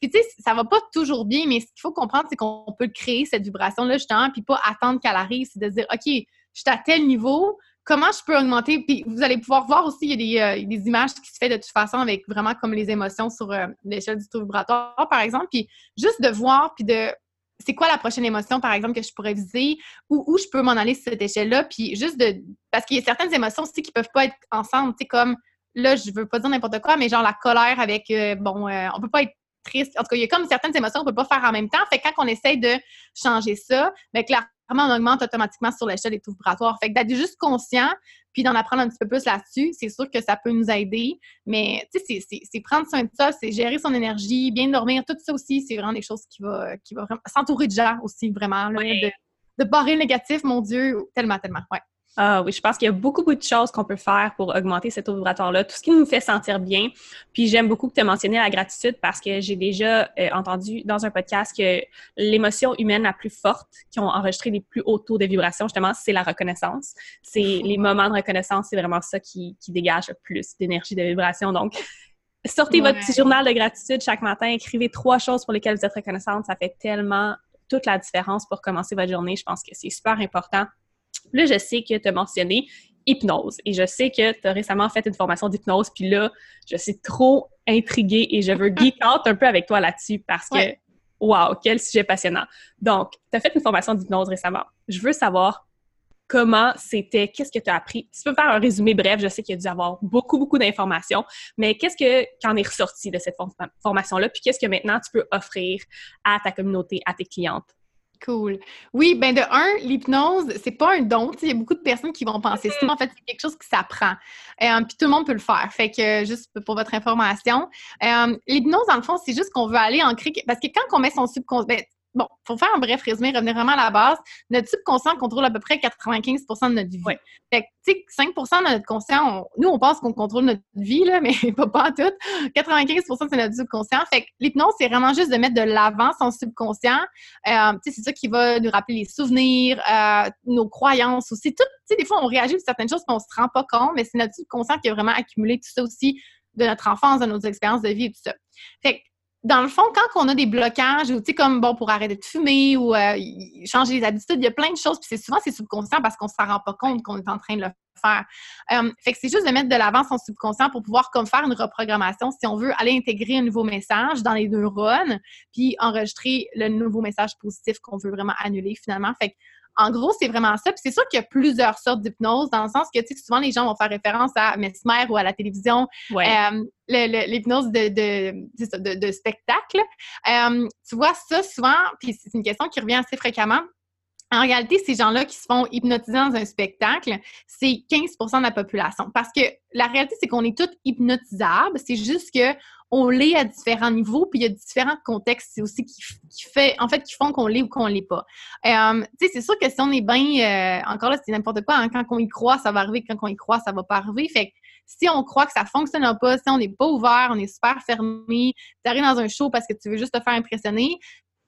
puis, tu sais, ça va pas toujours bien, mais ce qu'il faut comprendre, c'est qu'on peut créer cette vibration-là, justement, puis pas attendre qu'elle arrive. C'est de dire, OK, je suis à tel niveau, comment je peux augmenter? Puis vous allez pouvoir voir aussi, il y a des, euh, images qui se font de toute façon avec vraiment comme les émotions sur euh, l'échelle du taux vibratoire, par exemple. Puis juste de voir, puis de c'est quoi la prochaine émotion, par exemple, que je pourrais viser, ou où je peux m'en aller sur cette échelle-là, puis juste de... Parce qu'il y a certaines émotions aussi qui peuvent pas être ensemble, tu sais, comme, là, je veux pas dire n'importe quoi, mais genre la colère avec, euh, bon, on peut pas être triste. En tout cas, il y a comme certaines émotions qu'on peut pas faire en même temps. Fait que quand on essaye de changer ça, bien, clairement, on augmente automatiquement sur l'échelle des taux vibratoires. Fait que d'être juste conscient, puis d'en apprendre un petit peu plus là-dessus, c'est sûr que ça peut nous aider. Mais, tu sais, c'est prendre soin de ça, c'est gérer son énergie, bien dormir, tout ça aussi, c'est vraiment des choses qui vont qui va s'entourer de gens aussi, vraiment. de, de barrer le négatif, mon Dieu, tellement, tellement, ouais. Ah oui, je pense qu'il y a beaucoup, beaucoup de choses qu'on peut faire pour augmenter cet taux vibratoire-là, tout ce qui nous fait sentir bien. Puis j'aime beaucoup que tu aies mentionné la gratitude parce que j'ai déjà euh, entendu dans un podcast que l'émotion humaine la plus forte, qui ont enregistré les plus hauts taux de vibration, justement, c'est la reconnaissance. C'est les moments de reconnaissance, c'est vraiment ça qui, qui dégage le plus d'énergie, de vibration. Donc, sortez votre petit journal de gratitude chaque matin, écrivez trois choses pour lesquelles vous êtes reconnaissante. Ça fait tellement toute la différence pour commencer votre journée. Je pense que c'est super important Là, je sais que tu as mentionné hypnose et je sais que tu as récemment fait une formation d'hypnose, puis là, je suis trop intriguée et je veux geek out un peu avec toi là-dessus parce que, wow, quel sujet passionnant. Donc, tu as fait une formation d'hypnose récemment. Je veux savoir comment c'était, qu'est-ce que tu as appris? Tu peux faire un résumé bref, je sais qu'il y a dû avoir beaucoup, beaucoup d'informations, mais qu'est-ce que, qu'en est ressorti de cette formation-là, puis qu'est-ce que maintenant tu peux offrir à ta communauté, à tes clientes? Cool. Oui, ben de un, l'hypnose, c'est pas un don. Il y a beaucoup de personnes qui vont penser ça. En fait, c'est quelque chose qui s'apprend. Euh, puis tout le monde peut le faire. Fait que, juste pour votre information, euh, l'hypnose, dans le fond, c'est juste qu'on veut aller ancrer. Parce que quand on met son subconscient, ben, bon, pour faire un bref résumé, revenir vraiment à la base, notre subconscient contrôle à peu près 95% de notre vie. Fait que, tu sais, 5 de notre conscient, nous, on pense qu'on contrôle notre vie, là, mais pas, pas en tout. 95% c'est notre subconscient. Fait que l'hypnose, c'est vraiment juste de mettre de l'avant son subconscient. Euh, tu sais, c'est ça qui va nous rappeler les souvenirs, euh, nos croyances aussi. Tout, tu sais, des fois, on réagit à certaines choses qu'on ne se rend pas compte, mais c'est notre subconscient qui a vraiment accumulé tout ça aussi de notre enfance, de nos expériences de vie et tout ça. Fait que dans le fond, quand on a des blocages, ou tu sais, comme bon, pour arrêter de fumer ou euh, changer les habitudes, il y a plein de choses, puis c'est souvent c'est subconscient parce qu'on ne s'en rend pas compte qu'on est en train de le faire. Fait que c'est juste de mettre de l'avant son subconscient pour pouvoir comme faire une reprogrammation si on veut aller intégrer un nouveau message dans les neurones, puis enregistrer le nouveau message positif qu'on veut vraiment annuler finalement. En gros, c'est vraiment ça. Puis c'est sûr qu'il y a plusieurs sortes d'hypnose, dans le sens que, tu sais, souvent les gens vont faire référence à Mesmer ou à la télévision, euh, l'hypnose de, de, spectacle. Euh, tu vois, ça, souvent, puis c'est une question qui revient assez fréquemment, en réalité, ces gens-là qui se font hypnotiser dans un spectacle, c'est 15% de la population. Parce que la réalité, c'est qu'on est tous hypnotisables. C'est juste que on l'est à différents niveaux, puis il y a différents contextes aussi qui, fait, en fait, qui font qu'on l'est ou qu'on l'est pas. Euh, tu sais, c'est sûr que si on est bien, euh, encore là, c'est n'importe quoi. Hein, quand on y croit, ça va arriver. Quand on y croit, ça va pas arriver. Fait que si on croit que ça fonctionne pas, si on n'est pas ouvert, on est super fermé, tu arrives dans un show parce que tu veux juste te faire impressionner,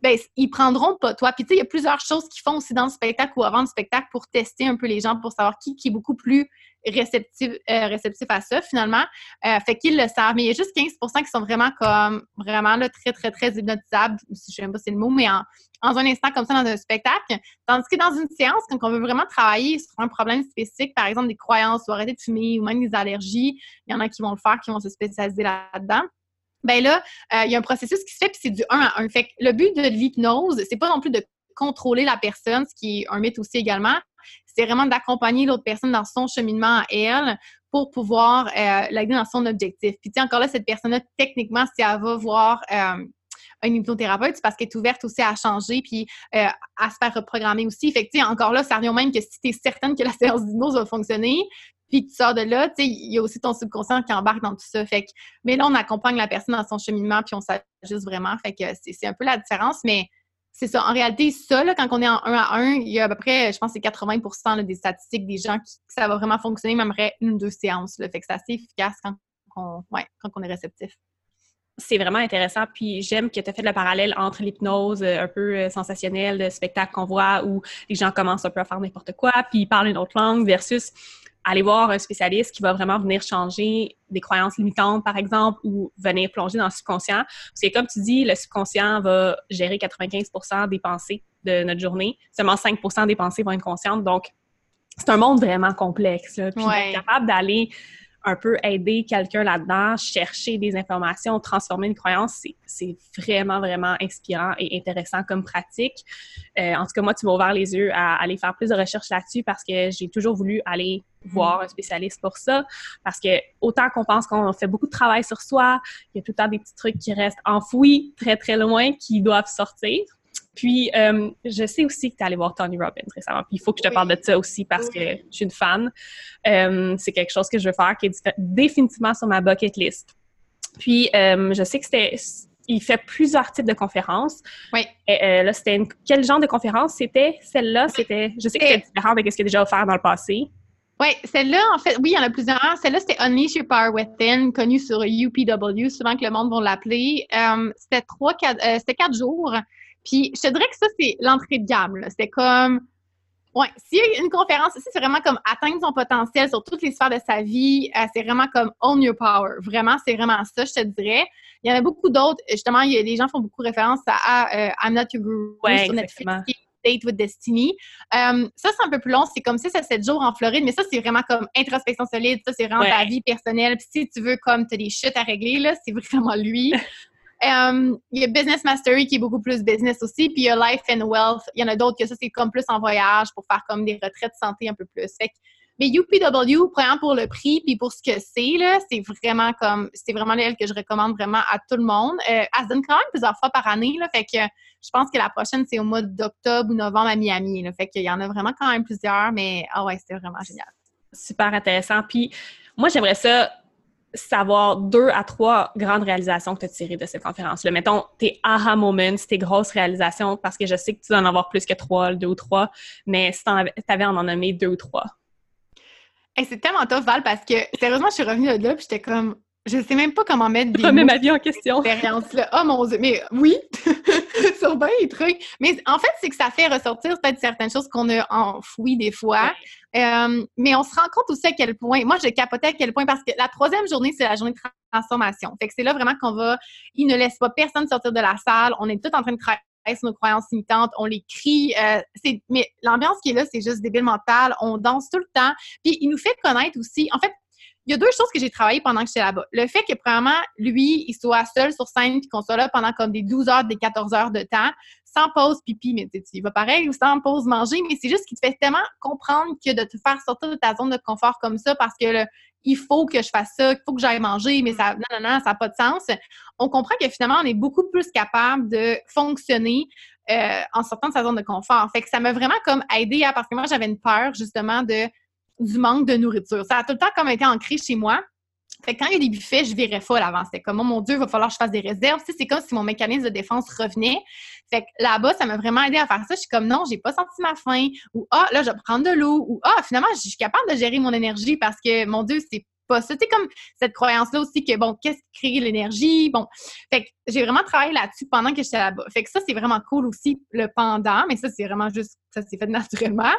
ben, ils prendront pas toi. Puis tu sais, il y a plusieurs choses qu'ils font aussi dans le spectacle ou avant le spectacle pour tester un peu les gens, pour savoir qui, est beaucoup plus réceptif, euh, à ça, finalement. Euh, fait qu'ils le savent. Mais il y a juste 15% qui sont vraiment comme, vraiment là, très, très, très hypnotisables, si je sais pas si c'est le mot, mais en, en un instant comme ça dans un spectacle. Tandis que dans une séance, quand on veut vraiment travailler sur un problème spécifique, par exemple des croyances ou arrêter de fumer ou même des allergies, il y en a qui vont le faire, qui vont se spécialiser là-dedans ben là, euh, il y a un processus qui se fait, puis c'est du 1 à 1. Fait que le but de l'hypnose, c'est pas non plus de contrôler la personne, ce qui est un mythe aussi également, c'est vraiment d'accompagner l'autre personne dans son cheminement à elle pour pouvoir euh, l'aider dans son objectif. Puis tu sais, encore là, cette personne-là, techniquement, si elle va voir euh, un hypnothérapeute, c'est parce qu'elle est ouverte aussi à changer puis à se faire reprogrammer aussi. Fait que, tu sais, encore là, ça revient même que si tu es certaine que la séance d'hypnose va fonctionner, puis tu sors de là, tu sais, il y a aussi ton subconscient qui embarque dans tout ça. Fait que, mais là, on accompagne la personne dans son cheminement, puis on s'ajuste vraiment. Fait que c'est un peu la différence, mais c'est ça. En réalité, ça, là, quand on est en 1 à 1, il y a à peu près, je pense, c'est 80% des statistiques des gens qui ça va vraiment fonctionner, même après une ou deux séances. Là. Fait que c'est assez efficace quand on, ouais, quand on est réceptif c'est vraiment intéressant. Puis j'aime que tu as fait le parallèle entre l'hypnose euh, un peu euh, sensationnelle, le spectacle qu'on voit où les gens commencent un peu à faire n'importe quoi, puis ils parlent une autre langue, versus aller voir un spécialiste qui va vraiment venir changer des croyances limitantes, par exemple, ou venir plonger dans le subconscient. Parce que comme tu dis, le subconscient va gérer 95 des pensées de notre journée. Seulement 5 des pensées vont être conscientes. Donc, c'est un monde vraiment complexe. Puis, capable d'aller un peu aider quelqu'un là-dedans, chercher des informations, transformer une croyance, c'est vraiment, vraiment inspirant et intéressant comme pratique. Euh, en tout cas, moi, tu m'as ouvert les yeux à aller faire plus de recherches là-dessus parce que j'ai toujours voulu aller voir un spécialiste pour ça. Parce que autant qu'on pense qu'on fait beaucoup de travail sur soi, il y a tout le temps des petits trucs qui restent enfouis très, très loin qui doivent sortir. Puis, euh, je sais aussi que tu es allé voir Tony Robbins récemment. Puis, il faut que je te parle de ça aussi parce que je suis une fan. Euh, c'est quelque chose que je veux faire qui est définitivement sur ma bucket list. Puis, euh, je sais que c'était. Il fait plusieurs types de conférences. Oui. Et, là, c'était quel genre de conférence c'était? Celle-là, c'était. Je sais que c'était différent de ce qu'il a déjà offert dans le passé. Oui, celle-là, en fait, oui, il y en a plusieurs. Celle-là, c'était Unleash Your Power Within, connue sur UPW, souvent que le monde va l'appeler. c'était trois, quatre, c'était quatre jours. Puis je te dirais que ça, c'est l'entrée de gamme. C'était comme Ouais, s'il y a une conférence, c'est vraiment comme atteindre son potentiel sur toutes les sphères de sa vie. Euh, c'est vraiment comme own your power. Vraiment, c'est vraiment ça, je te dirais. Il y en a beaucoup d'autres. Justement, il y a, les gens font beaucoup référence à euh, I'm Not Your Guru sur Netflix. Date with Destiny. Euh, ça, c'est un peu plus long. C'est comme si c'est 7 jours en Floride, mais ça, c'est vraiment comme introspection solide. Ça, c'est vraiment ta vie personnelle. Puis si tu veux, comme, tu as des chutes à régler, là, c'est vraiment lui. Euh, il y a Business Mastery qui est beaucoup plus business aussi, puis il y a Life and Wealth. Il y en a d'autres que ça, c'est comme plus en voyage pour faire comme des retraites santé un peu plus. Mais UPW, premièrement pour le prix, puis pour ce que c'est, c'est vraiment comme, c'est vraiment elle que je recommande vraiment à tout le monde. Euh, elle se donne quand même plusieurs fois par année, là, fait que je pense que la prochaine, c'est au mois d'octobre ou novembre à Miami, là, fait qu'il y en a vraiment quand même plusieurs, mais ah ouais, c'était vraiment génial. Super intéressant. Puis moi, j'aimerais ça savoir deux à trois grandes réalisations que tu as tirées de cette conférence-là. Mettons tes aha moments, tes grosses réalisations, parce que je sais que tu dois en avoir plus que trois, deux ou trois, mais si tu avais à en nommer deux ou trois. c'est tellement tough, Val, parce que sérieusement, je suis revenue de là, puis j'étais comme, je sais même pas comment mettre des Remets ma vie en question. Expérience-là. Oh mon Dieu, mais oui, sur bien les trucs. Mais en fait, c'est que ça fait ressortir peut-être certaines choses qu'on a enfouies des fois. Euh, mais on se rend compte aussi à quel point, moi, je capotais à quel point, parce que la troisième journée, c'est la journée de transformation. Fait que c'est là vraiment qu'on va, il ne laisse pas personne sortir de la salle. On est tous en train de travailler sur nos croyances limitantes, on les crie. Euh, mais l'ambiance qui est là, c'est juste débile mental. On danse tout le temps. Puis il nous fait connaître aussi. En fait, il y a deux choses que j'ai travaillé pendant que j'étais là-bas. Le fait que, premièrement, lui, il soit seul sur scène puis qu'on soit là pendant comme des 12 heures, des 14 heures de temps, sans pause pipi, mais tu vas pareil, ou sans pause manger, mais c'est juste qu'il te fait tellement comprendre que de te faire sortir de ta zone de confort comme ça parce que il faut que je fasse ça, il faut que j'aille manger, mais ça, non, non, non, ça n'a pas de sens. On comprend que finalement, on est beaucoup plus capable de fonctionner euh, en sortant de sa zone de confort. Fait que ça m'a vraiment comme aidé à, parce que moi, j'avais une peur justement de, du manque de nourriture. Ça a tout le temps comme été ancré chez moi. Fait que quand il y a des buffets, je virais folle avant. C'était comme, oh mon Dieu, il va falloir que je fasse des réserves. c'est comme si mon mécanisme de défense revenait. Fait que là-bas, ça m'a vraiment aidé à faire ça. Je suis comme, non, j'ai pas senti ma faim. Ou, ah, là, je vais prendre de l'eau. Ou, ah, finalement, je suis capable de gérer mon énergie parce que, mon Dieu, c'est C'est comme cette croyance-là aussi que, bon, qu'est-ce qui crée l'énergie? Bon, fait que j'ai vraiment travaillé là-dessus pendant que j'étais là-bas. Fait que ça, c'est vraiment cool aussi, le pendant, mais ça, c'est vraiment juste, ça s'est fait naturellement.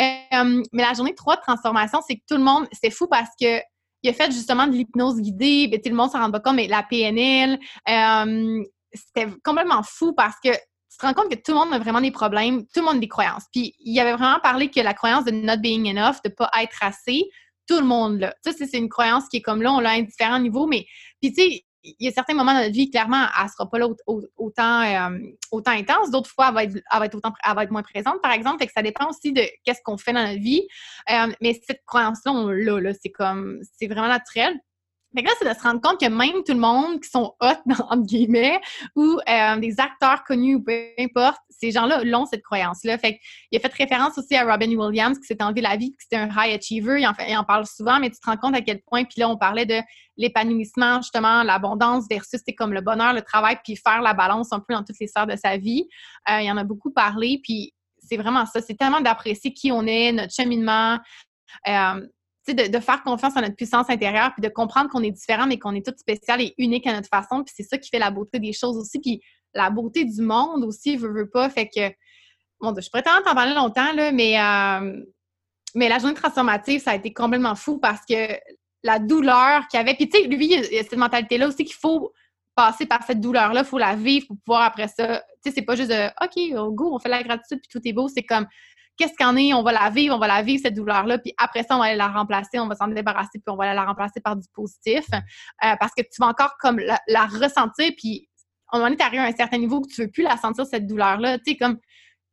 Euh, mais la journée 3 de transformation, c'est que tout le monde, c'est fou parce que il a fait justement de l'hypnose guidée, tout le monde s'en rend pas compte, mais la PNL, euh, c'était complètement fou parce que tu te rends compte que tout le monde a vraiment des problèmes, tout le monde a des croyances. Puis il avait vraiment parlé que la croyance de not being enough, de pas être assez, tout le monde là. Ça, c'est une croyance qui est comme là, on l'a à différents niveaux, mais puis tu sais, il y a certains moments dans notre vie, clairement, elle ne sera pas là autant, euh, autant intense. D'autres fois, elle va, être, va être, autant, va être moins présente, par exemple. Fait que ça dépend aussi de qu'est-ce qu'on fait dans notre vie. Euh, mais cette croyance-là, on l'a. C'est comme, c'est vraiment naturel. Fait que là, c'est de se rendre compte que même tout le monde qui sont hot, entre guillemets, ou euh, des acteurs connus ou peu importe, ces gens-là l'ont cette croyance-là. Fait qu'il a fait référence aussi à Robin Williams qui s'est enlevé la vie, que c'était un high achiever. Il en, fait, il en parle souvent, mais tu te rends compte à quel point, puis là, on parlait de l'épanouissement, justement, l'abondance versus c'est comme le bonheur, le travail, puis faire la balance un peu dans toutes les sphères de sa vie. Euh, il en a beaucoup parlé, puis c'est vraiment ça. C'est tellement d'apprécier qui on est, notre cheminement. Euh, de, faire confiance à notre puissance intérieure, puis de comprendre qu'on est différent, mais qu'on est tout spécial et unique à notre façon. Puis c'est ça qui fait la beauté des choses aussi. Puis la beauté du monde aussi, veut, veut pas. Fait que, bon, je pourrais t'en parler longtemps, là, mais, euh, mais la journée transformative, ça a été complètement fou parce que la douleur qu'il y avait. Puis tu sais, lui, il y a cette mentalité-là aussi qu'il faut passer par cette douleur-là, il faut la vivre pour pouvoir après ça. Tu sais, c'est pas juste de OK, go, on fait la gratitude, puis tout est beau. C'est comme qu'est-ce qu'en est, on va la vivre, on va la vivre, cette douleur-là, puis après ça, on va aller la remplacer, on va s'en débarrasser, puis on va aller la remplacer par du positif, euh, parce que tu vas encore comme la, ressentir, puis on en est arrivé à un certain niveau que tu veux plus la sentir, cette douleur-là, tu sais, comme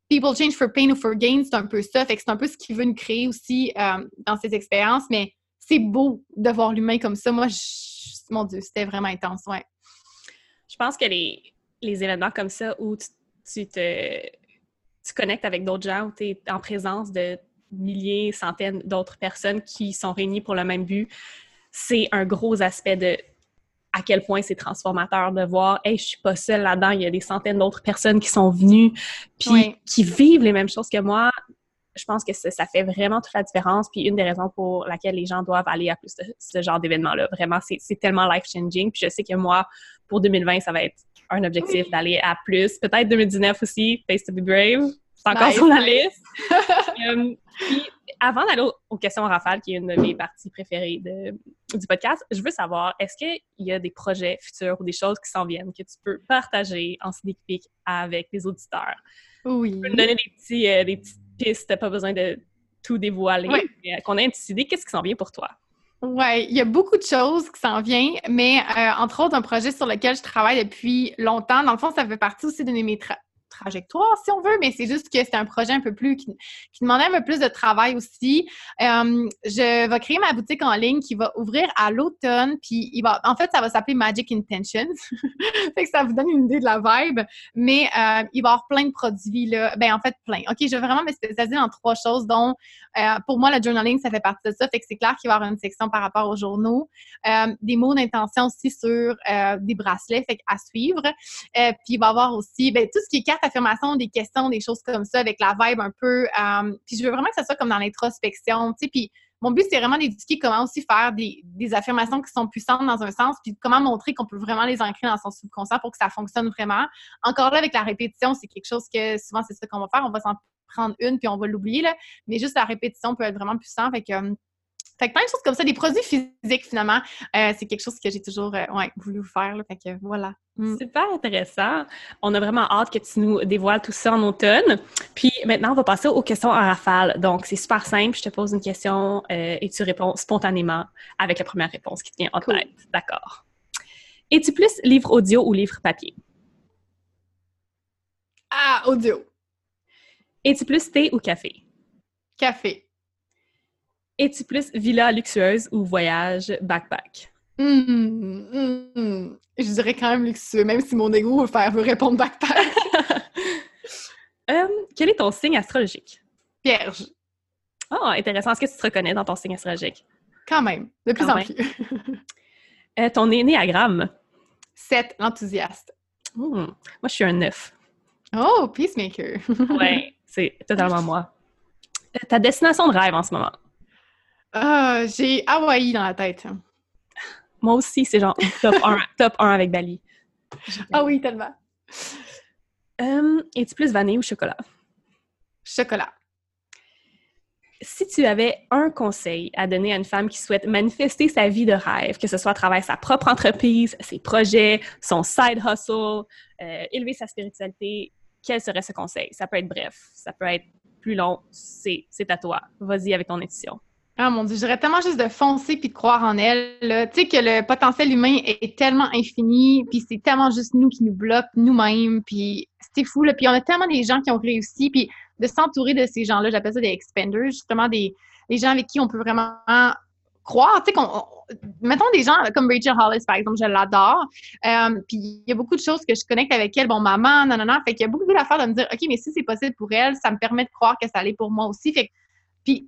people change for pain ou for gain, c'est un peu ça, fait que c'est un peu ce qu'il veut nous créer aussi euh, dans ces expériences, mais c'est beau de voir l'humain comme ça. Moi, mon Dieu, c'était vraiment intense, ouais. Je pense que les, les événements comme ça où tu te tu connectes avec d'autres gens, tu es en présence de milliers, centaines d'autres personnes qui sont réunies pour le même but, c'est un gros aspect de à quel point c'est transformateur de voir, hey, je suis pas seule là-dedans, il y a des centaines d'autres personnes qui sont venues, puis qui vivent les mêmes choses que moi. Je pense que ça, fait vraiment toute la différence, puis une des raisons pour laquelle les gens doivent aller à plus de ce genre d'événements-là. Vraiment, c'est tellement life-changing. Puis je sais que moi, pour 2020, ça va être un objectif d'aller à plus. Peut-être 2019 aussi, Face to be Brave. C'est encore sur la liste. Euh, puis, avant d'aller aux, questions rafales, qui est une de mes parties préférées du podcast, je veux savoir, est-ce qu'il y a des projets futurs ou des choses qui s'en viennent que tu peux partager en sneak peek avec les auditeurs? Oui. Tu peux me donner des, petits, euh, des petites pistes, pas besoin de tout dévoiler. Euh, qu'on ait idée. Qu'est-ce qui s'en vient pour toi? Oui, il y a beaucoup de choses qui s'en viennent, mais entre autres, un projet sur lequel je travaille depuis longtemps. Dans le fond, ça fait partie aussi de mes, trajectoire, si on veut, mais c'est juste que c'est un projet un peu plus qui, demandait un peu plus de travail aussi. Euh, je vais créer ma boutique en ligne qui va ouvrir à l'automne, puis il va, en fait, ça va s'appeler Magic Intentions. fait que ça vous donne une idée de la vibe, mais euh, il va y avoir plein de produits là. Ben en fait, plein. Ok, je vais vraiment me spécialiser dans trois choses, dont euh, pour moi le journaling ça fait partie de ça. Fait que c'est clair qu'il va y avoir une section par rapport aux journaux, des mots d'intention aussi sur des bracelets, fait à suivre. puis il va y avoir aussi ben, tout ce qui est carte affirmations, des questions, des choses comme ça, avec la vibe un peu. Euh, puis je veux vraiment que ça soit comme dans l'introspection. Puis mon but, c'est vraiment d'éduquer comment aussi faire des, affirmations qui sont puissantes dans un sens, puis comment montrer qu'on peut vraiment les ancrer dans son subconscient pour que ça fonctionne vraiment. Encore là, avec la répétition, c'est quelque chose que souvent, c'est ça qu'on va faire. On va s'en prendre une, puis on va l'oublier. Mais juste la répétition peut être vraiment puissant. Fait que euh, fait que plein de choses comme ça, des produits physiques finalement, euh, c'est quelque chose que j'ai toujours euh, voulu faire. fait que voilà. Mm. Super intéressant. On a vraiment hâte que tu nous dévoiles tout ça en automne. Puis maintenant, on va passer aux questions en rafale. Donc, c'est super simple. Je te pose une question euh, et tu réponds spontanément avec la première réponse qui te vient en tête. D'accord. Es-tu plus livre audio ou livre papier? Ah, audio. Es-tu plus thé ou café? Café. Es-tu plus villa luxueuse ou voyage backpack? Mmh, Je dirais quand même luxueux, même si mon ego veut, faire, veut répondre backpack. quel est ton signe astrologique? Vierge. Oh, intéressant. Est-ce que tu te reconnais dans ton signe astrologique? Quand même, de plus en plus. euh, ton énéagramme? 7, enthousiaste. Hmm. Moi, je suis un 9. Oh, peacemaker. oui, c'est totalement moi. Euh, ta destination de rêve en ce moment? Uh, j'ai Hawaï dans la tête. Moi aussi, c'est genre top 1, top 1 avec Bali. Ah oui, tellement. Euh, Es-tu plus vanille ou chocolat? Chocolat. Si tu avais un conseil à donner à une femme qui souhaite manifester sa vie de rêve, que ce soit à travers sa propre entreprise, ses projets, son side hustle, euh, élever sa spiritualité, quel serait ce conseil? Ça peut être bref, ça peut être plus long, c'est à toi. Vas-y avec ton intuition. Ah mon Dieu, j'aurais tellement juste de foncer puis de croire en elle. Tu sais que le potentiel humain est tellement infini, puis c'est tellement juste nous qui nous bloquons nous-mêmes, puis c'est fou. Puis on a tellement des gens qui ont réussi, puis de s'entourer de ces gens-là, j'appelle ça des expanders, justement des, gens avec qui on peut vraiment croire. Tu sais, qu'on, mettons des gens comme Rachel Hollis, par exemple, je l'adore. Euh, puis il y a beaucoup de choses que je connecte avec elle. Bon, maman, non, non, non. Fait qu'il y a beaucoup d'affaires de me dire, OK, mais si c'est possible pour elle, ça me permet de croire que ça l'est pour moi aussi. Fait que puis,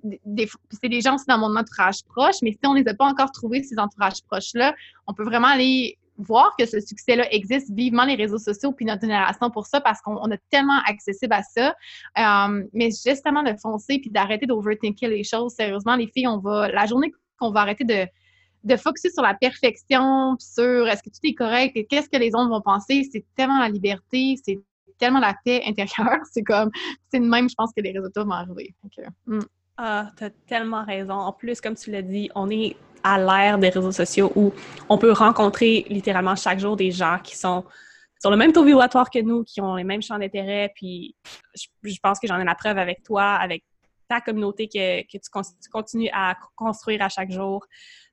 c'est des gens aussi dans mon entourage proche, mais si on ne les a pas encore trouvés, ces entourages proches-là, on peut vraiment aller voir que ce succès-là existe vivement les réseaux sociaux puis notre génération pour ça parce qu'on a tellement accessible à ça. Euh, mais justement de foncer puis d'arrêter d'overthinker les choses. Sérieusement, les filles, on va la journée qu'on va arrêter de de focuser sur la perfection, sur est-ce que tout est correct et qu'est-ce que les autres vont penser, c'est tellement la liberté, c'est tellement la paix intérieure, c'est comme c'est de même, je pense que les résultats vont arriver. Ah, t'as tellement raison. En plus, comme tu l'as dit, on est à l'ère des réseaux sociaux où on peut rencontrer littéralement chaque jour des gens qui sont sur le même taux vibratoire que nous, qui ont les mêmes champs d'intérêt. Puis je, pense que j'en ai la preuve avec toi, avec ta communauté que, tu, continues à construire à chaque jour.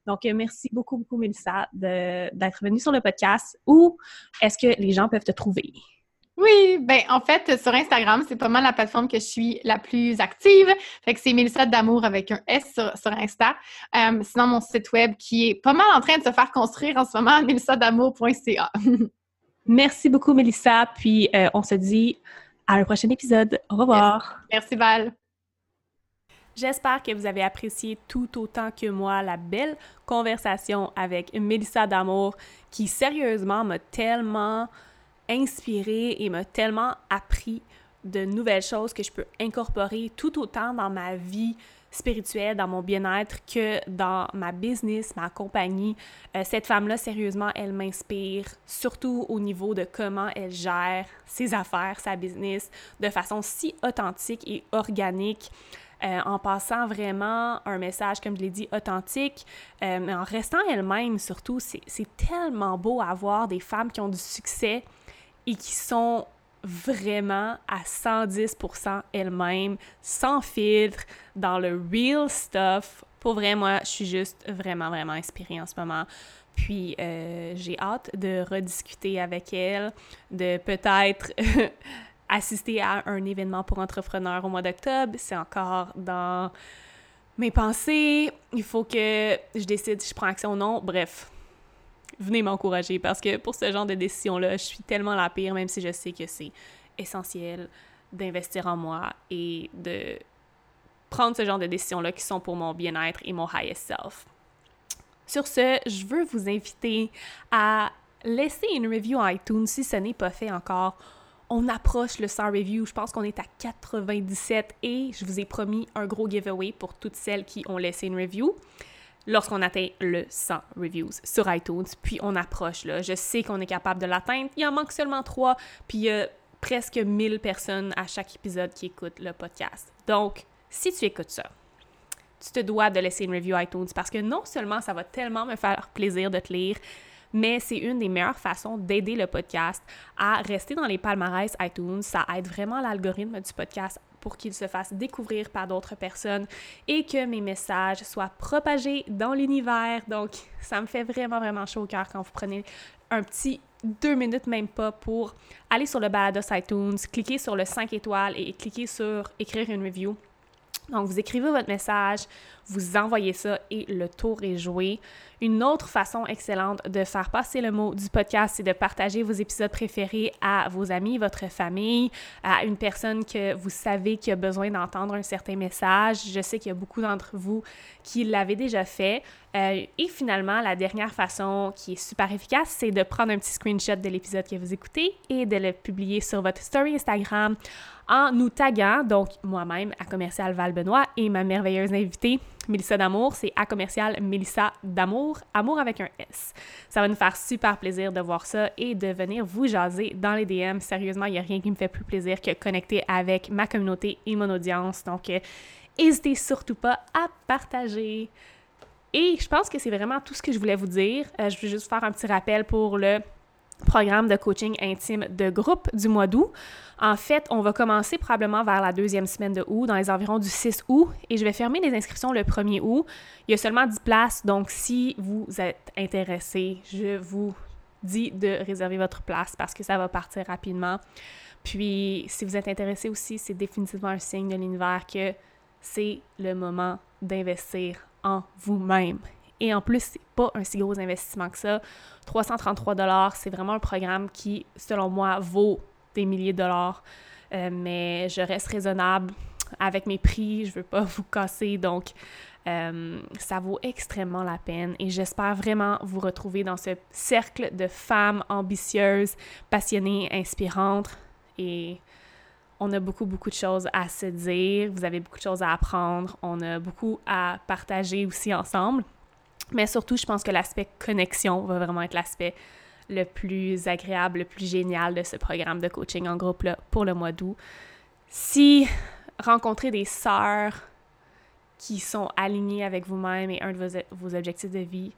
Donc, merci beaucoup, beaucoup, Mélissa, d'être venue sur le podcast. Où est-ce que les gens peuvent te trouver? Oui, ben en fait, sur Instagram, c'est pas mal la plateforme que je suis la plus active. Fait que c'est Mélissa d'amour avec un S sur, Insta. Euh, sinon, mon site web qui est pas mal en train de se faire construire en ce moment, mélissadamour.ca. Merci beaucoup, Mélissa. Puis euh, on se dit à un prochain épisode. Au revoir. Merci Val. J'espère que vous avez apprécié tout autant que moi la belle conversation avec Mélissa Damour qui sérieusement m'a tellement inspiré et m'a tellement appris de nouvelles choses que je peux incorporer tout autant dans ma vie spirituelle, dans mon bien-être que dans ma business, ma compagnie. Euh, cette femme-là, sérieusement, elle m'inspire, surtout au niveau de comment elle gère ses affaires, sa business, de façon si authentique et organique. Euh, en passant vraiment un message, comme je l'ai dit, authentique, euh, mais en restant elle-même surtout. C'est tellement beau à voir des femmes qui ont du succès et qui sont vraiment à 110% elles-mêmes, sans filtre, dans le real stuff. Pour vrai, moi, je suis juste vraiment, vraiment inspirée en ce moment. Puis, euh, j'ai hâte de rediscuter avec elle, de peut-être assister à un événement pour entrepreneurs au mois d'octobre. C'est encore dans mes pensées. Il faut que je décide si je prends action ou non. Bref, venez m'encourager parce que pour ce genre de décision-là, je suis tellement la pire, même si je sais que c'est essentiel d'investir en moi et de prendre ce genre de décisions-là qui sont pour mon bien-être et mon highest self. Sur ce, je veux vous inviter à laisser une review en iTunes si ce n'est pas fait encore. On approche le 100 reviews, je pense qu'on est à 97 et je vous ai promis un gros giveaway pour toutes celles qui ont laissé une review lorsqu'on atteint le 100 reviews sur iTunes. Puis on approche, là. Je sais qu'on est capable de l'atteindre. Il en manque seulement trois. Puis il presque 1000 personnes à chaque épisode qui écoutent le podcast. Donc, si tu écoutes ça, tu te dois de laisser une review iTunes parce que non seulement ça va tellement me faire plaisir de te lire, mais c'est une des meilleures façons d'aider le podcast à rester dans les palmarès iTunes. Ça aide vraiment l'algorithme du podcast pour qu'il se fasse découvrir par d'autres personnes et que mes messages soient propagés dans l'univers. Donc, ça me fait vraiment, vraiment chaud au cœur quand vous prenez un petit deux minutes même pas pour aller sur le Balados iTunes, cliquer sur le 5 étoiles et cliquer sur écrire une review. Donc, vous écrivez votre message, vous envoyez ça et le tour est joué. Une autre façon excellente de faire passer le mot du podcast, c'est de partager vos épisodes préférés à vos amis, votre famille, à une personne que vous savez qui a besoin d'entendre un certain message. Je sais qu'il y a beaucoup d'entre vous qui l'avaient déjà fait. Euh, et finalement, la dernière façon qui est super efficace, c'est de prendre un petit screenshot de l'épisode que vous écoutez et de le publier sur votre story Instagram en nous taguant, donc moi-même, à commercial Val Benoît et ma merveilleuse invitée, Mélissa D'Amour, c'est à commercial Mélissa D'Amour, amour avec un S. Ça va nous faire super plaisir de voir ça et de venir vous jaser dans les DM. Sérieusement, il n'y a rien qui me fait plus plaisir que connecter avec ma communauté et mon audience. Donc, euh, n'hésitez surtout pas à partager. Et je pense que c'est vraiment tout ce que je voulais vous dire. Euh, je vais juste faire un petit rappel pour le programme de coaching intime de groupe du mois d'août. En fait, on va commencer probablement vers la deuxième semaine de août, dans les environs du 6 août, et je vais fermer les inscriptions le 1er août. Il y a seulement 10 places, donc si vous êtes intéressé, je vous dis de réserver votre place parce que ça va partir rapidement. Puis, si vous êtes intéressé aussi, c'est définitivement un signe de l'univers que c'est le moment d'investir en vous-même. Et en plus, c'est pas un si gros investissement que ça. 333 c'est vraiment un programme qui, selon moi, vaut des milliers de dollars. Euh, mais je reste raisonnable avec mes prix, je veux pas vous casser, donc euh, ça vaut extrêmement la peine et j'espère vraiment vous retrouver dans ce cercle de femmes ambitieuses, passionnées, inspirantes et on a beaucoup, beaucoup de choses à se dire, vous avez beaucoup de choses à apprendre, on a beaucoup à partager aussi ensemble. Mais surtout, je pense que l'aspect connexion va vraiment être l'aspect le plus agréable, le plus génial de ce programme de coaching en groupe là, pour le mois d'août. Si rencontrer des sœurs qui sont alignées avec vous-même et un de vos, vos objectifs de vie,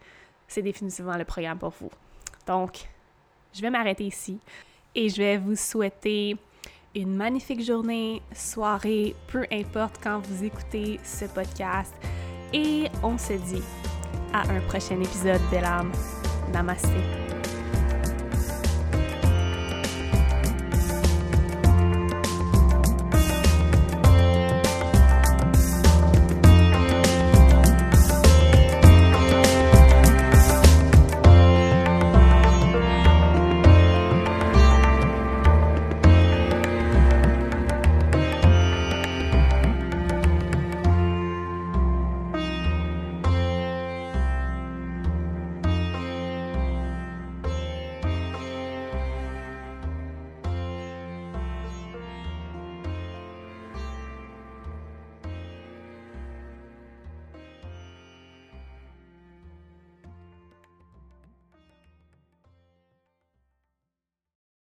c'est définitivement le programme pour vous. Donc, je vais m'arrêter ici et je vais vous souhaiter une magnifique journée, soirée, peu importe quand vous écoutez ce podcast. Et on se dit à un prochain épisode de l'âme. Namaste.